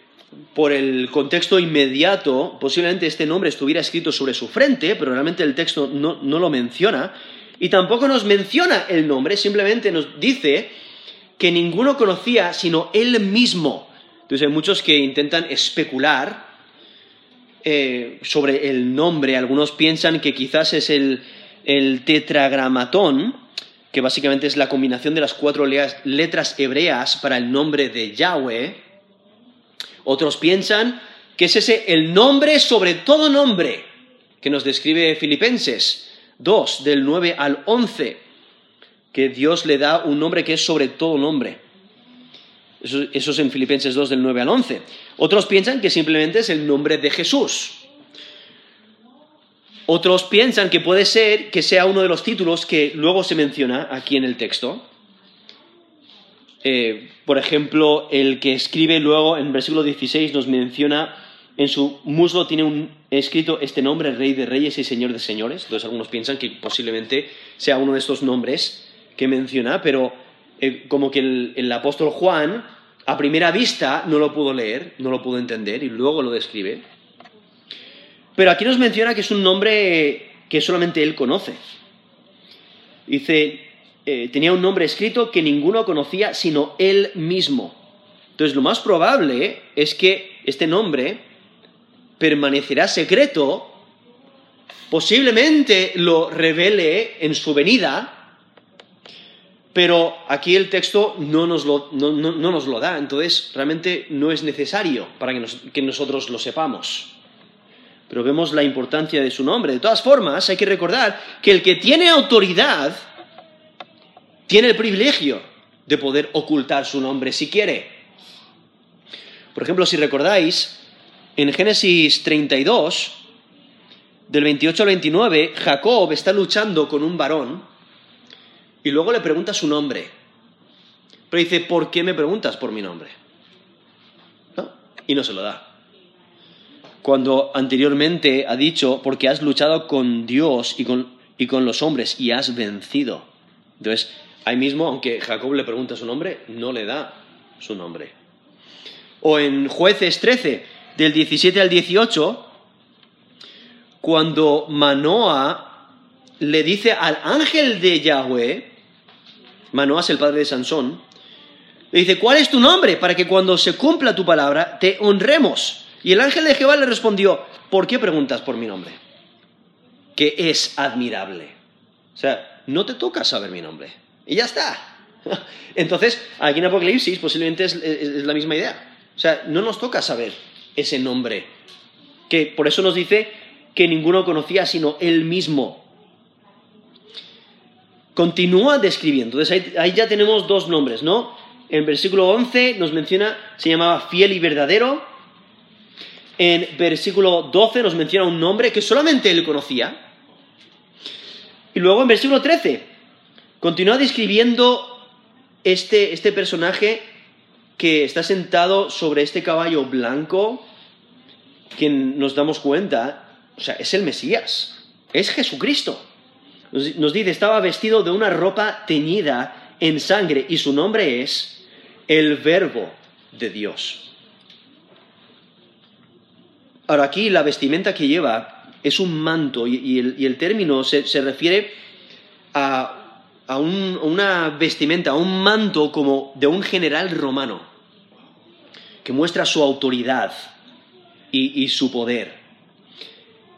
por el contexto inmediato, posiblemente este nombre estuviera escrito sobre su frente, pero realmente el texto no, lo menciona, y tampoco nos menciona el nombre, simplemente nos dice que ninguno conocía sino él mismo. Hay muchos que intentan especular eh, sobre el nombre, algunos piensan que quizás es el, el tetragramatón, que básicamente es la combinación de las cuatro letras hebreas para el nombre de Yahweh, otros piensan que es ese el nombre sobre todo nombre que nos describe Filipenses 2, del 9 al 11, que Dios le da un nombre que es sobre todo nombre. Eso, es en Filipenses 2 del 9 al 11. Otros piensan que simplemente es el nombre de Jesús. Otros piensan que puede ser que sea uno de los títulos que luego se menciona aquí en el texto. Eh, por ejemplo, el que escribe luego en versículo 16 nos menciona, en su muslo tiene un, escrito este nombre, Rey de Reyes y Señor de Señores. Entonces algunos piensan que posiblemente sea uno de estos nombres que menciona, pero eh, como que el, apóstol Juan a primera vista no lo pudo leer, no lo pudo entender y luego lo describe. Pero aquí nos menciona que es un nombre que solamente él conoce. Dice, eh, tenía un nombre escrito que ninguno conocía sino él mismo. Entonces lo más probable es que este nombre permanecerá secreto, posiblemente lo revele en su venida, pero aquí el texto no nos lo, nos lo da, entonces realmente no es necesario para que, que nosotros lo sepamos pero vemos la importancia de su nombre. De todas formas, hay que recordar que el que tiene autoridad tiene el privilegio de poder ocultar su nombre si quiere. Por ejemplo, si recordáis, en Génesis 32, del 28 al 29, Jacob está luchando con un varón y luego le pregunta su nombre. Pero dice, ¿por qué me preguntas por mi nombre? Y no se lo da. cuando anteriormente ha dicho, porque has luchado con Dios y con, y con los hombres y has vencido. Entonces, ahí mismo, aunque Jacob le pregunta su nombre, no le da su nombre. O en jueces 13, del 17 al 18, cuando Manoa le dice al ángel de Yahweh, Manoa es el padre de Sansón, le dice, ¿cuál es tu nombre? Para que cuando se cumpla tu palabra te honremos. Y el ángel de Jehová le respondió, ¿por qué preguntas por mi nombre? Que es admirable. O sea, no te toca saber mi nombre. Y ya está. (laughs) Entonces, aquí en Apocalipsis posiblemente es, es la misma idea. O sea, no nos toca saber ese nombre. Que por eso nos dice que ninguno conocía sino él mismo. Continúa describiendo. Entonces ahí, ya tenemos dos nombres, ¿no? En versículo 11 nos menciona, se llamaba fiel y verdadero. En versículo 12 nos menciona un nombre que solamente él conocía. Y luego en versículo 13 continúa describiendo este, este personaje que está sentado sobre este caballo blanco, que nos damos cuenta o sea, es el Mesías, es Jesucristo. Nos dice, estaba vestido de una ropa teñida en sangre y su nombre es el Verbo de Dios. Ahora aquí la vestimenta que lleva es un manto y, el, término se, refiere a, una vestimenta, a un manto como de un general romano, que muestra su autoridad y su poder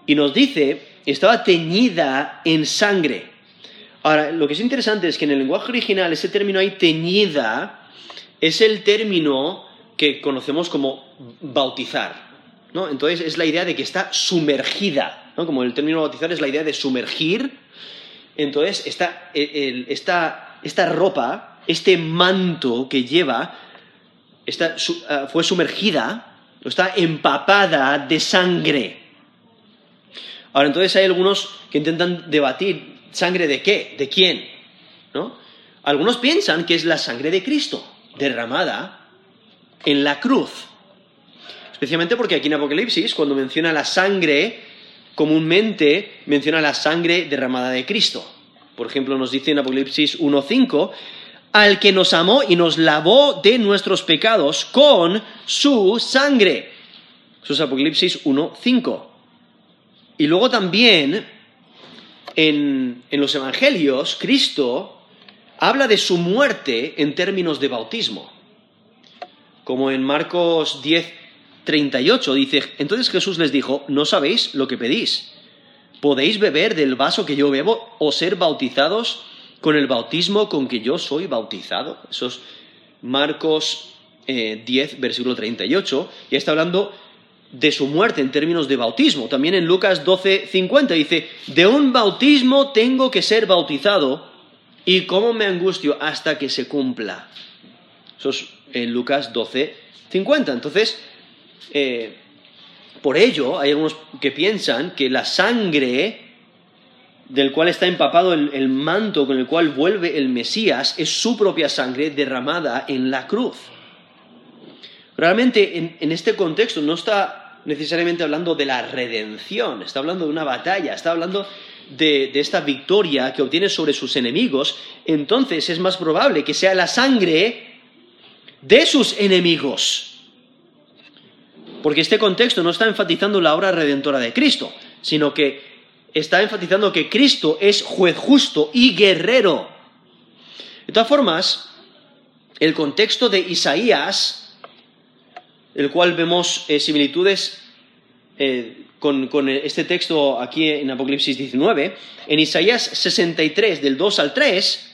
y nos dice, estaba teñida en sangre. Ahora, lo que es interesante es que en el lenguaje original ese término ahí, teñida, es el término que conocemos como bautizar. ¿no? Entonces es la idea de que está sumergida, ¿no? como el término bautizar es la idea de sumergir. Entonces esta, esta, esta ropa, este manto que lleva, ah, fue sumergida, está empapada de sangre. Ahora, entonces hay algunos que intentan debatir, ¿sangre de qué? ¿De quién? ¿No? Algunos piensan que es la sangre de Cristo, derramada en la cruz. Especialmente porque aquí en Apocalipsis, cuando menciona la sangre, comúnmente menciona la sangre derramada de Cristo. Por ejemplo, nos dice en Apocalipsis 1.5, al que nos amó y nos lavó de nuestros pecados con su sangre. Eso es Apocalipsis 1.5. Y luego también en, los Evangelios, Cristo habla de su muerte en términos de bautismo. Como en Marcos 10, 38 dice, entonces Jesús les dijo, no sabéis lo que pedís. ¿Podéis beber del vaso que yo bebo o ser bautizados con el bautismo con que yo soy bautizado? Eso es Marcos 10, eh, versículo 38. Y está hablando de su muerte en términos de bautismo. También en Lucas 12, 50 dice, de un bautismo tengo que ser bautizado y cómo me angustio hasta que se cumpla. Eso es en Lucas 12, 50. Entonces, eh, por ello hay algunos que piensan que la sangre del cual está empapado el, manto con el cual vuelve el Mesías es su propia sangre derramada en la cruz. Realmente en este contexto no está necesariamente hablando de la redención, está hablando de una batalla, está hablando de, esta victoria que obtiene sobre sus enemigos, entonces es más probable que sea la sangre de sus enemigos. Porque este contexto no está enfatizando la obra redentora de Cristo, sino que está enfatizando que Cristo es juez justo y guerrero. De todas formas, el contexto de Isaías el cual vemos eh, similitudes eh, con, este texto aquí en Apocalipsis 19, en Isaías 63, del 2 al 3,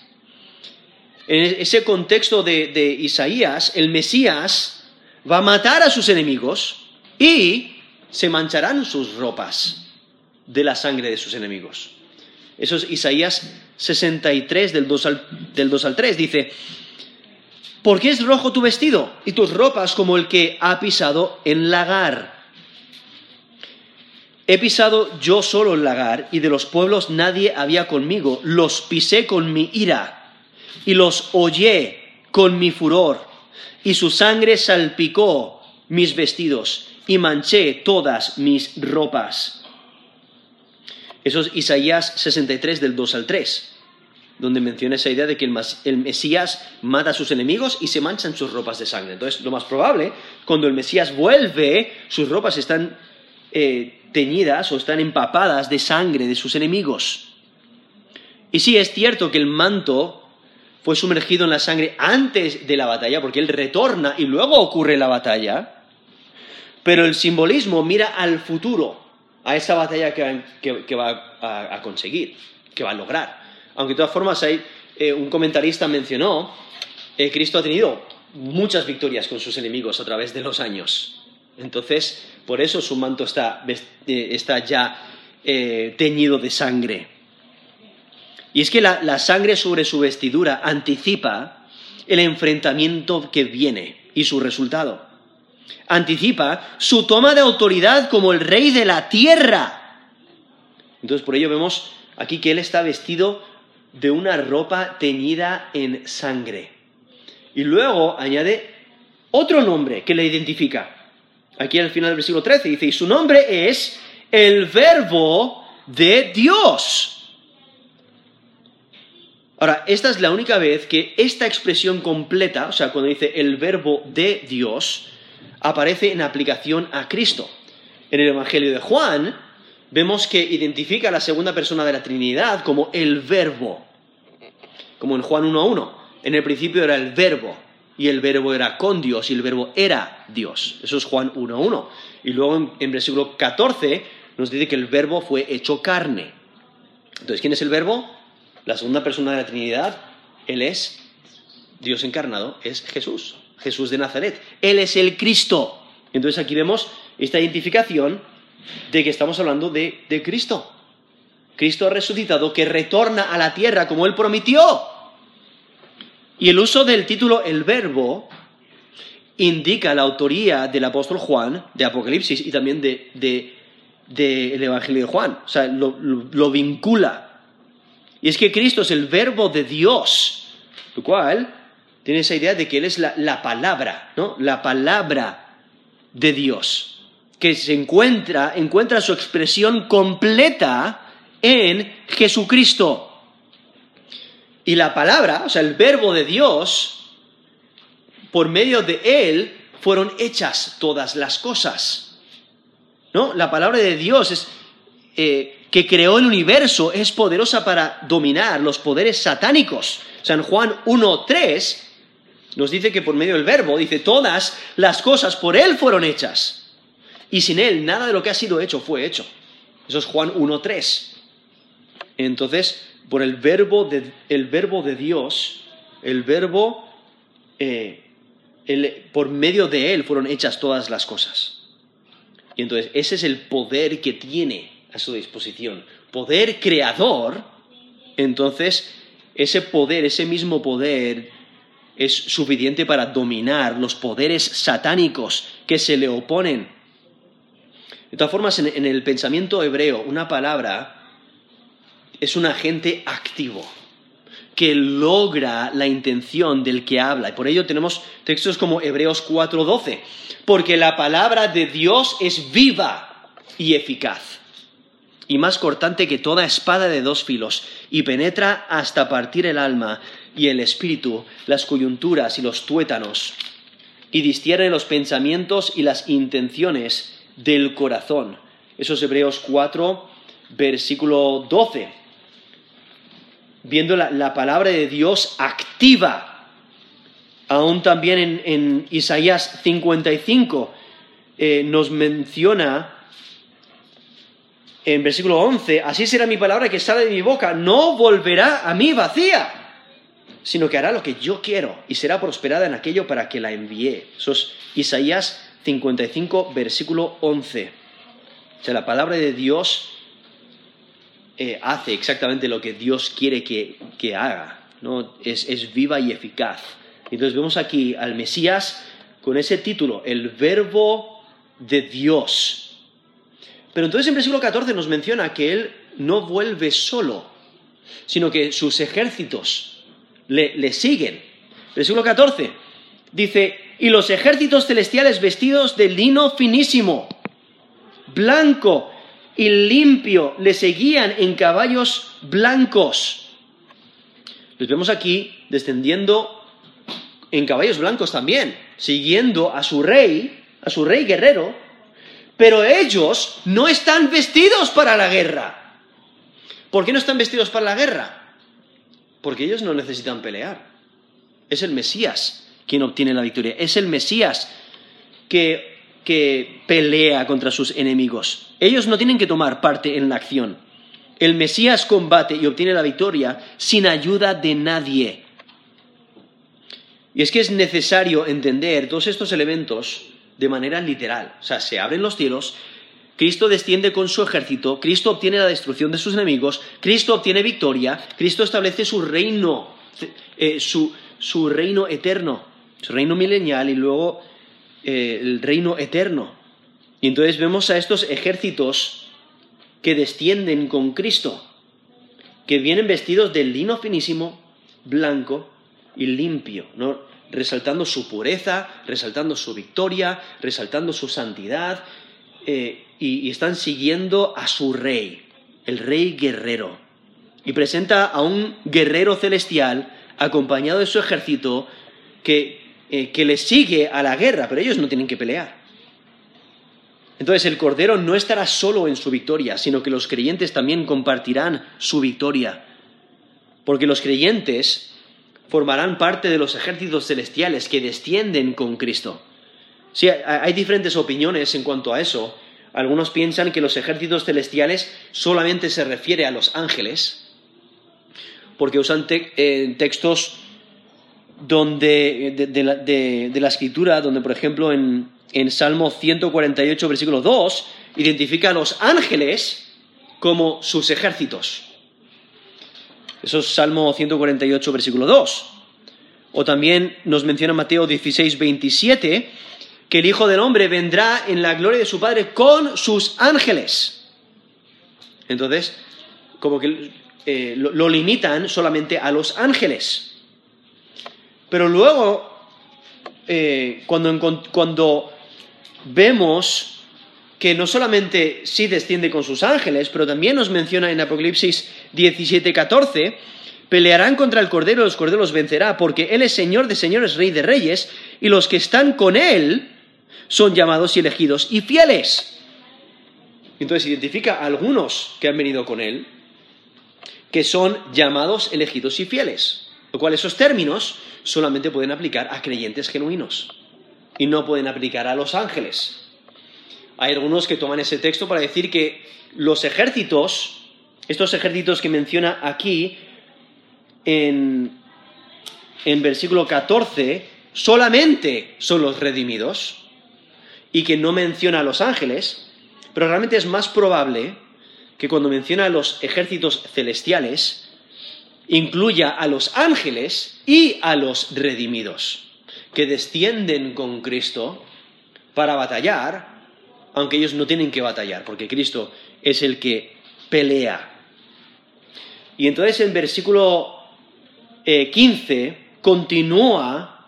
en ese contexto de, Isaías, el Mesías va a matar a sus enemigos y se mancharán sus ropas de la sangre de sus enemigos. Eso es Isaías 63 del 2 al, del 2 al 3. Dice, ¿Por qué es rojo tu vestido y tus ropas como el que ha pisado en lagar? He pisado yo solo el lagar y de los pueblos nadie había conmigo. Los pisé con mi ira y los hollé con mi furor y su sangre salpicó mis vestidos y manché todas mis ropas. Eso es Isaías 63 del 2 al 3, donde menciona esa idea de que el Mesías mata a sus enemigos y se manchan sus ropas de sangre. Entonces, lo más probable, cuando el Mesías vuelve, sus ropas están eh, teñidas o están empapadas de sangre de sus enemigos. Y sí, es cierto que el manto fue sumergido en la sangre antes de la batalla, porque él retorna y luego ocurre la batalla, pero el simbolismo mira al futuro, a esa batalla que, va a, conseguir, que va a lograr. Aunque de todas formas hay, eh, un comentarista mencionó, eh, Cristo ha tenido muchas victorias con sus enemigos a través de los años. Entonces, por eso su manto está, eh, ya teñido de sangre. Y es que la, sangre sobre su vestidura anticipa el enfrentamiento que viene y su resultado. Anticipa su toma de autoridad como el rey de la tierra. Entonces por ello vemos aquí que él está vestido de una ropa teñida en sangre. Y luego añade otro nombre que le identifica. Aquí al final del versículo 13 dice, y su nombre es el verbo de Dios. Ahora, esta es la única vez que esta expresión completa, o sea, cuando dice el verbo de Dios, aparece en aplicación a Cristo. En el Evangelio de Juan vemos que identifica a la segunda persona de la Trinidad como el verbo, como en Juan 1.1. En el principio era el verbo, y el verbo era con Dios, y el verbo era Dios. Eso es Juan 1.1. Y luego en, en versículo 14 nos dice que el verbo fue hecho carne. Entonces, ¿quién es el verbo? la segunda persona de la Trinidad, Él es Dios encarnado, es Jesús, Jesús de Nazaret. Él es el Cristo. Entonces aquí vemos esta identificación de que estamos hablando de, de Cristo. Cristo resucitado que retorna a la tierra como Él prometió. Y el uso del título el verbo indica la autoría del apóstol Juan, de Apocalipsis y también del de, Evangelio de Juan. O sea, lo vincula y es que Cristo es el verbo de Dios, lo cual tiene esa idea de que Él es la, palabra, ¿no? La palabra de Dios, que se encuentra, encuentra su expresión completa en Jesucristo. Y la palabra, o sea, el verbo de Dios, por medio de Él fueron hechas todas las cosas. ¿No? La palabra de Dios es, eh, que creó el universo es poderosa para dominar los poderes satánicos. San Juan 1.3 nos dice que por medio del verbo, dice, todas las cosas por Él fueron hechas. Y sin Él nada de lo que ha sido hecho fue hecho. Eso es Juan 1.3. Entonces, por el verbo de, el verbo de Dios, el verbo, eh, por medio de Él fueron hechas todas las cosas. Y entonces, ese es el poder que tiene a su disposición, poder creador, entonces ese poder, ese mismo poder es suficiente para dominar los poderes satánicos que se le oponen. De todas formas, en, el pensamiento hebreo, una palabra es un agente activo que logra la intención del que habla. Y por ello tenemos textos como Hebreos 4:12, porque la palabra de Dios es viva y eficaz y más cortante que toda espada de dos filos, y penetra hasta partir el alma y el espíritu, las coyunturas y los tuétanos, y distierne los pensamientos y las intenciones del corazón. Eso es Hebreos 4, versículo 12. Viendo la, palabra de Dios activa, aún también en, Isaías 55 eh, nos menciona en versículo 11, así será mi palabra que sale de mi boca, no volverá a mí vacía, sino que hará lo que yo quiero y será prosperada en aquello para que la envíe. Eso es Isaías 55, versículo 11. O sea, la palabra de Dios eh, hace exactamente lo que Dios quiere que, haga, ¿no? Es, es viva y eficaz. Entonces vemos aquí al Mesías con ese título, el verbo de Dios. Pero entonces en versículo 14 nos menciona que él no vuelve solo, sino que sus ejércitos le, siguen. Versículo 14 dice, y los ejércitos celestiales vestidos de lino finísimo, blanco y limpio, le seguían en caballos blancos. Les vemos aquí descendiendo en caballos blancos también, siguiendo a su rey, a su rey guerrero, pero ellos no están vestidos para la guerra. ¿Por qué no están vestidos para la guerra? Porque ellos no necesitan pelear. Es el Mesías quien obtiene la victoria. Es el Mesías que, que pelea contra sus enemigos. Ellos no tienen que tomar parte en la acción. El Mesías combate y obtiene la victoria sin ayuda de nadie. Y es que es necesario entender todos estos elementos de manera literal. O sea, se abren los cielos, Cristo desciende con su ejército, Cristo obtiene la destrucción de sus enemigos, Cristo obtiene victoria, Cristo establece su reino, eh, su, reino eterno, su reino milenial y luego eh, el reino eterno. Y entonces vemos a estos ejércitos que descienden con Cristo, que vienen vestidos de lino finísimo, blanco, y limpio, ¿no? resaltando su pureza, resaltando su victoria, resaltando su santidad, eh, y, están siguiendo a su rey, el rey guerrero. Y presenta a un guerrero celestial acompañado de su ejército que, eh, que le sigue a la guerra, pero ellos no tienen que pelear. Entonces el Cordero no estará solo en su victoria, sino que los creyentes también compartirán su victoria. Porque los creyentes formarán parte de los ejércitos celestiales que descienden con Cristo. Sí, hay diferentes opiniones en cuanto a eso. Algunos piensan que los ejércitos celestiales solamente se refiere a los ángeles, porque usan eh, textos donde, de, la, escritura, donde por ejemplo en, en Salmo 148, versículo 2, identifica a los ángeles como sus ejércitos. Eso es Salmo 148, versículo 2. O también nos menciona Mateo 16, 27, que el Hijo del Hombre vendrá en la gloria de su Padre con sus ángeles. Entonces, como que eh, lo, limitan solamente a los ángeles. Pero luego, eh, cuando, cuando vemos que no solamente sí desciende con sus ángeles, pero también nos menciona en Apocalipsis 17, 14, pelearán contra el Cordero, los Corderos vencerá, porque Él es Señor de señores, Rey de reyes, y los que están con Él son llamados y elegidos y fieles. Entonces identifica a algunos que han venido con Él, que son llamados, elegidos y fieles. Lo cual esos términos solamente pueden aplicar a creyentes genuinos y no pueden aplicar a los ángeles. Hay algunos que toman ese texto para decir que los ejércitos, estos ejércitos que menciona aquí en, en versículo 14, solamente son los redimidos y que no menciona a los ángeles, pero realmente es más probable que cuando menciona a los ejércitos celestiales, incluya a los ángeles y a los redimidos, que descienden con Cristo para batallar aunque ellos no tienen que batallar, porque Cristo es el que pelea. Y entonces el versículo 15 eh, continúa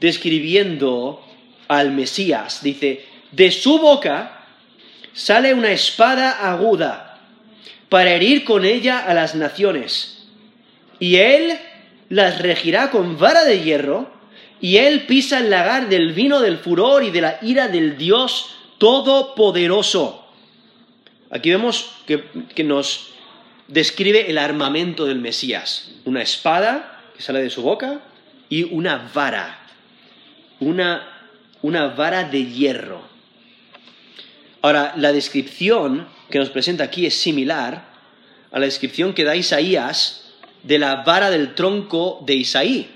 describiendo al Mesías. Dice, de su boca sale una espada aguda para herir con ella a las naciones. Y él las regirá con vara de hierro, y él pisa el lagar del vino del furor y de la ira del Dios todopoderoso. Aquí vemos que, nos describe el armamento del Mesías. Una espada que sale de su boca y una vara. Una, una vara de hierro. Ahora, la descripción que nos presenta aquí es similar a la descripción que da Isaías de la vara del tronco de Isaí.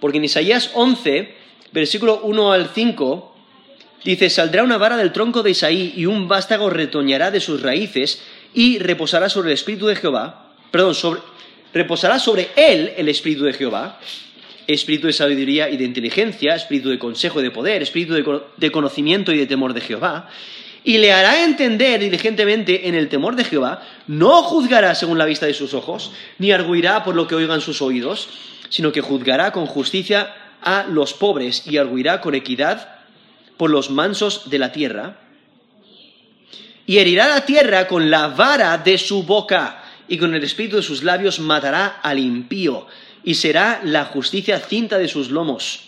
Porque en Isaías 11, versículo 1 al 5, Dice, saldrá una vara del tronco de Isaí y un vástago retoñará de sus raíces y reposará sobre el espíritu de Jehová, perdón, sobre, reposará sobre él el espíritu de Jehová, espíritu de sabiduría y de inteligencia, espíritu de consejo y de poder, espíritu de, de conocimiento y de temor de Jehová, y le hará entender diligentemente en el temor de Jehová, no juzgará según la vista de sus ojos, ni arguirá por lo que oigan sus oídos, sino que juzgará con justicia a los pobres y arguirá con equidad por los mansos de la tierra. Y herirá la tierra con la vara de su boca, y con el espíritu de sus labios matará al impío, y será la justicia cinta de sus lomos,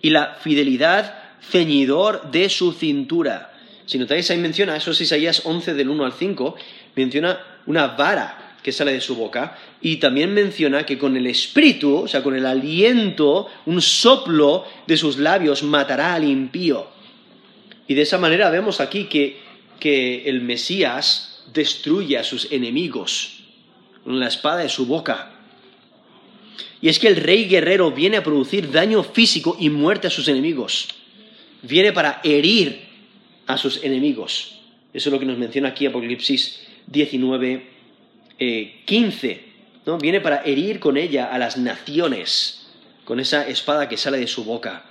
y la fidelidad ceñidor de su cintura. Si notáis ahí menciona, eso es Isaías 11 del 1 al 5, menciona una vara que sale de su boca y también menciona que con el espíritu, o sea, con el aliento, un soplo de sus labios matará al impío. Y de esa manera vemos aquí que, que el Mesías destruye a sus enemigos con la espada de su boca. Y es que el rey guerrero viene a producir daño físico y muerte a sus enemigos. Viene para herir a sus enemigos. Eso es lo que nos menciona aquí Apocalipsis 19, 15. Eh, ¿no? Viene para herir con ella a las naciones, con esa espada que sale de su boca.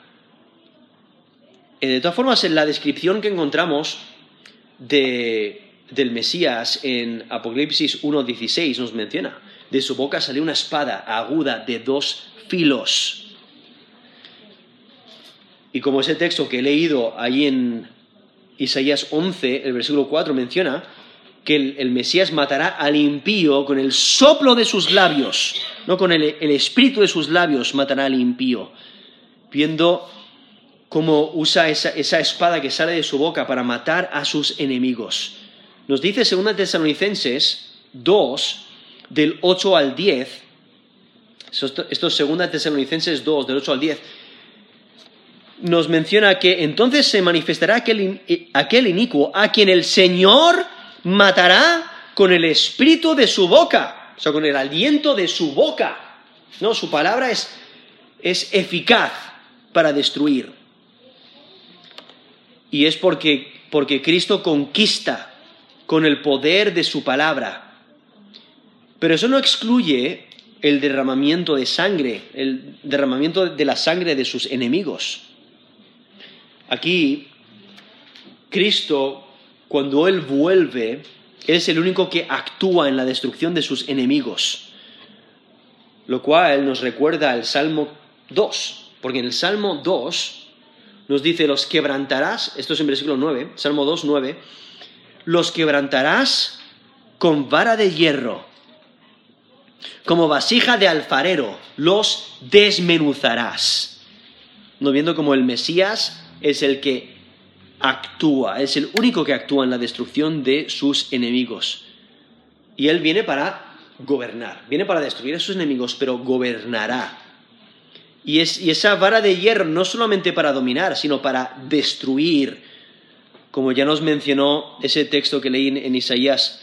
Eh, de todas formas, en la descripción que encontramos del Mesías en Apocalipsis 1.16 nos menciona, de su boca salió una espada aguda de dos filos. Y como ese texto que he leído ahí en Isaías 11, el versículo 4 menciona que el, Mesías matará al impío con el soplo de sus labios, no con el, espíritu de sus labios matará al impío, viendo cómo usa esa, esa, espada que sale de su boca para matar a sus enemigos. Nos dice 2 Tesalonicenses 2, del 8 al 10, esto es 2 Tesalonicenses 2, del 8 al 10, nos menciona que entonces se manifestará aquel, aquel inicuo a quien el Señor matará con el espíritu de su boca, o sea, con el aliento de su boca. No, su palabra es, es eficaz para destruir. Y es porque, porque Cristo conquista con el poder de su palabra. Pero eso no excluye el derramamiento de sangre, el derramamiento de la sangre de sus enemigos. Aquí, Cristo, cuando Él vuelve, es el único que actúa en la destrucción de sus enemigos. Lo cual nos recuerda al Salmo 2, porque en el Salmo 2 nos dice, los quebrantarás, esto es en versículo 9, Salmo 2, 9, los quebrantarás con vara de hierro, como vasija de alfarero, los desmenuzarás. No viendo como el Mesías es el que actúa, es el único que actúa en la destrucción de sus enemigos. Y Él viene para gobernar, viene para destruir a sus enemigos, pero gobernará. Y, es, esa vara de hierro no solamente para dominar, sino para destruir, como ya nos mencionó ese texto que leí en, Isaías,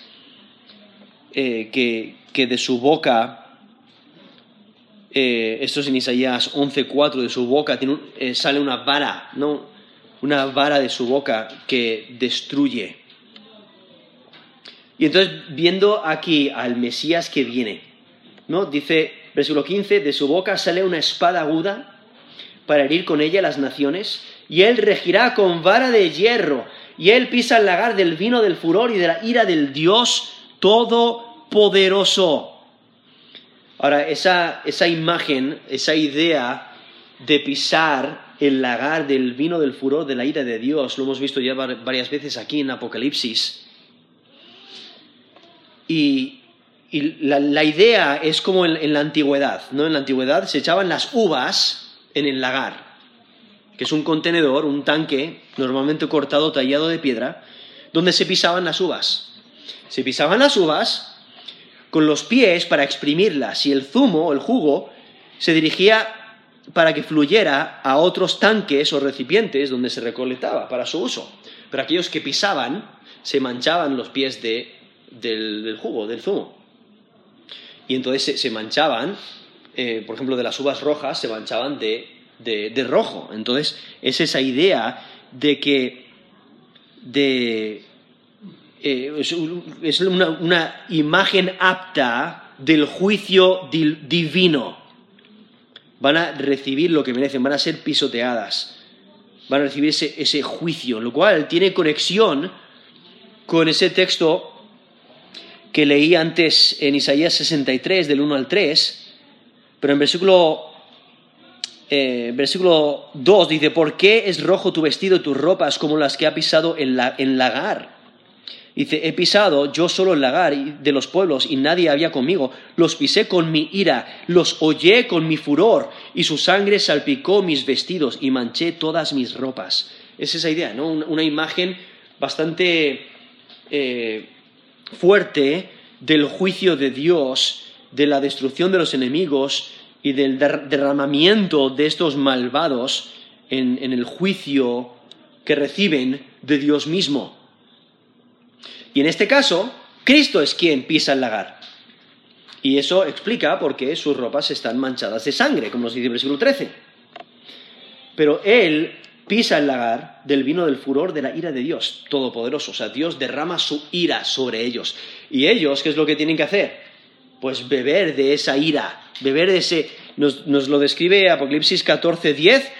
eh, que, de su boca eh, esto es en Isaías 11:4, de su boca eh, sale una vara, ¿no? Una vara de su boca que destruye. Y entonces, viendo aquí al Mesías que viene, ¿no? Dice, versículo 15, de su boca sale una espada aguda para herir con ella las naciones, y él regirá con vara de hierro, y él pisa el lagar del vino del furor y de la ira del Dios Todopoderoso. Ahora, esa, imagen, esa idea de pisar el lagar del vino del furor de la ira de Dios, lo hemos visto ya varias veces aquí en Apocalipsis. Y, la, idea es como en, la antigüedad, ¿no? En la antigüedad se echaban las uvas en el lagar, que es un contenedor, un tanque, normalmente cortado, tallado de piedra, donde se pisaban las uvas. Se pisaban las uvas con los pies para exprimirlas y el zumo, el jugo, se dirigía para que fluyera a otros tanques o recipientes donde se recolectaba para su uso. Pero aquellos que pisaban se manchaban los pies del, jugo, del zumo. Y entonces se, manchaban, eh, por ejemplo, de las uvas rojas, se manchaban de, de rojo. Entonces es esa idea de que de, eh, es una, imagen apta del juicio divino. Van a recibir lo que merecen, van a ser pisoteadas, van a recibir ese, juicio, lo cual tiene conexión con ese texto que leí antes en Isaías 63, del 1 al 3, pero en versículo eh, versículo 2 dice, ¿por qué es rojo tu vestido y tus ropas como las que ha pisado el, la- lagar? Dice, he pisado yo solo el lagar de los pueblos y nadie había conmigo. Los pisé con mi ira, los hollé con mi furor y su sangre salpicó mis vestidos y manché todas mis ropas. Es esa idea, ¿no? Una, imagen bastante eh, fuerte del juicio de Dios, de la destrucción de los enemigos y del der- derramamiento de estos malvados en el juicio que reciben de Dios mismo. Y en este caso, Cristo es quien pisa el lagar. Y eso explica por qué sus ropas están manchadas de sangre, como nos dice el versículo 13. Pero Él pisa el lagar del vino del furor de la ira de Dios Todopoderoso. O sea, Dios derrama su ira sobre ellos. ¿Y ellos qué es lo que tienen que hacer? Pues beber de esa ira, beber de ese... Nos, lo describe Apocalipsis 14, 10.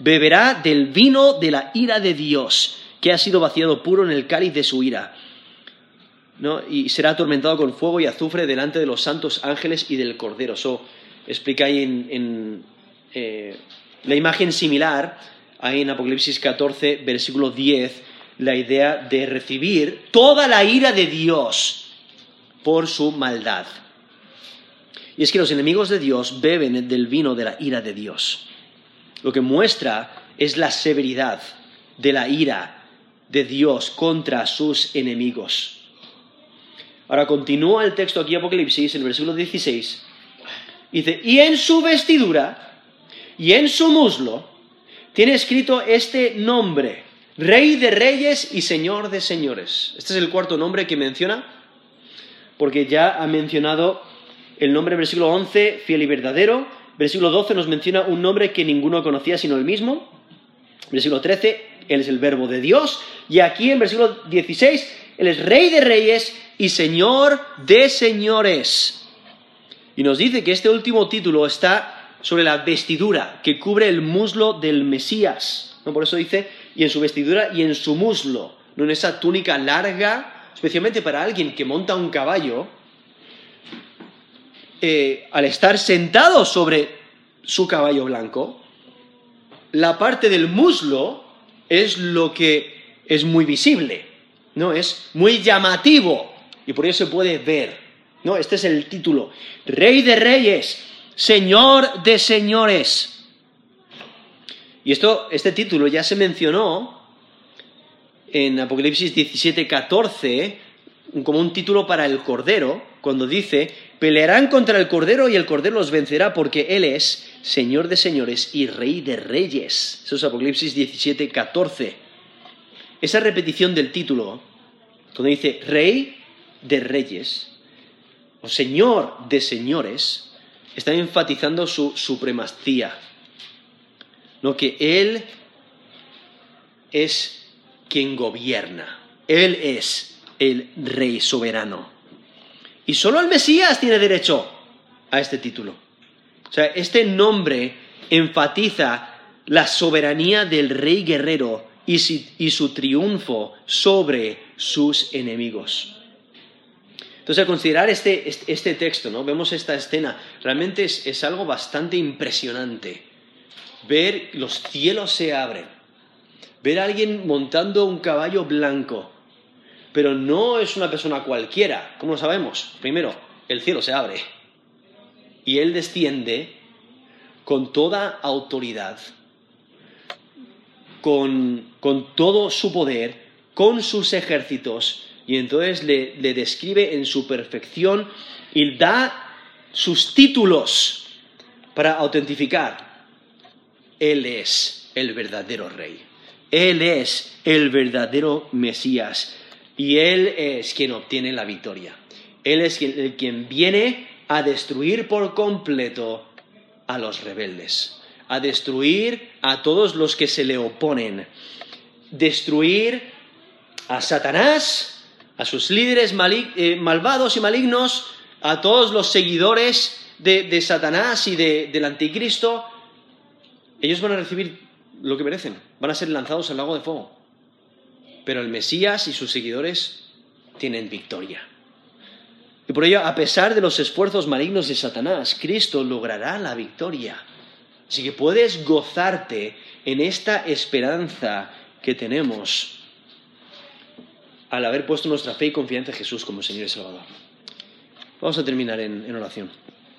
Beberá del vino de la ira de Dios, que ha sido vaciado puro en el cáliz de su ira. ¿No? y será atormentado con fuego y azufre delante de los santos ángeles y del Cordero. Eso explica ahí en, eh, la imagen similar, ahí en Apocalipsis 14, versículo 10, la idea de recibir toda la ira de Dios por su maldad. Y es que los enemigos de Dios beben del vino de la ira de Dios. Lo que muestra es la severidad de la ira de Dios contra sus enemigos. Ahora continúa el texto aquí, Apocalipsis, en el versículo 16. Dice, y en su vestidura y en su muslo tiene escrito este nombre, Rey de Reyes y Señor de Señores. Este es el cuarto nombre que menciona, porque ya ha mencionado el nombre, versículo 11, fiel y verdadero. Versículo 12 nos menciona un nombre que ninguno conocía sino el mismo. Versículo 13, Él es el verbo de Dios. Y aquí en versículo 16, Él es Rey de Reyes y Señor de señores. Y nos dice que este último título está sobre la vestidura que cubre el muslo del Mesías. ¿no? Por eso dice, y en su vestidura y en su muslo, no en esa túnica larga, especialmente para alguien que monta un caballo, eh, al estar sentado sobre su caballo blanco, la parte del muslo es lo que es muy visible, ¿no? Es muy llamativo y por eso se puede ver, ¿no? Este es el título, Rey de Reyes, Señor de Señores. Y esto, este título ya se mencionó en Apocalipsis 17, 14, como un título para el Cordero, cuando dice, pelearán contra el Cordero y el Cordero los vencerá porque Él es Señor de señores y Rey de reyes. Eso es Apocalipsis 17, 14. Esa repetición del título, cuando dice Rey de reyes o Señor de señores, está enfatizando su supremacía. No que Él es quien gobierna. Él es el Rey soberano. Y solo el Mesías tiene derecho a este título. O sea, este nombre enfatiza la soberanía del rey guerrero y, su triunfo sobre sus enemigos. Entonces, al considerar este, este, este texto, ¿no? vemos esta escena, realmente es, es algo bastante impresionante. Ver los cielos se abren, ver a alguien montando un caballo blanco, pero no es una persona cualquiera. ¿Cómo lo sabemos? Primero, el cielo se abre y Él desciende con toda autoridad, con, con, todo su poder, con sus ejércitos, y entonces le, le describe en su perfección y da sus títulos para autentificar. Él es el verdadero rey. Él es el verdadero Mesías. Y Él es quien obtiene la victoria. Él es el quien viene a destruir por completo a los rebeldes, a destruir a todos los que se le oponen, destruir a Satanás, a sus líderes eh, malvados y malignos, a todos los seguidores de, Satanás y de, del anticristo. Ellos van a recibir lo que merecen, van a ser lanzados al lago de fuego. Pero el Mesías y sus seguidores tienen victoria. Y por ello, a pesar de los esfuerzos malignos de Satanás, Cristo logrará la victoria Así que puedes gozarte en esta esperanza que tenemos al haber puesto nuestra fe y confianza en Jesús como Señor y Salvador. Vamos a terminar en, en oración.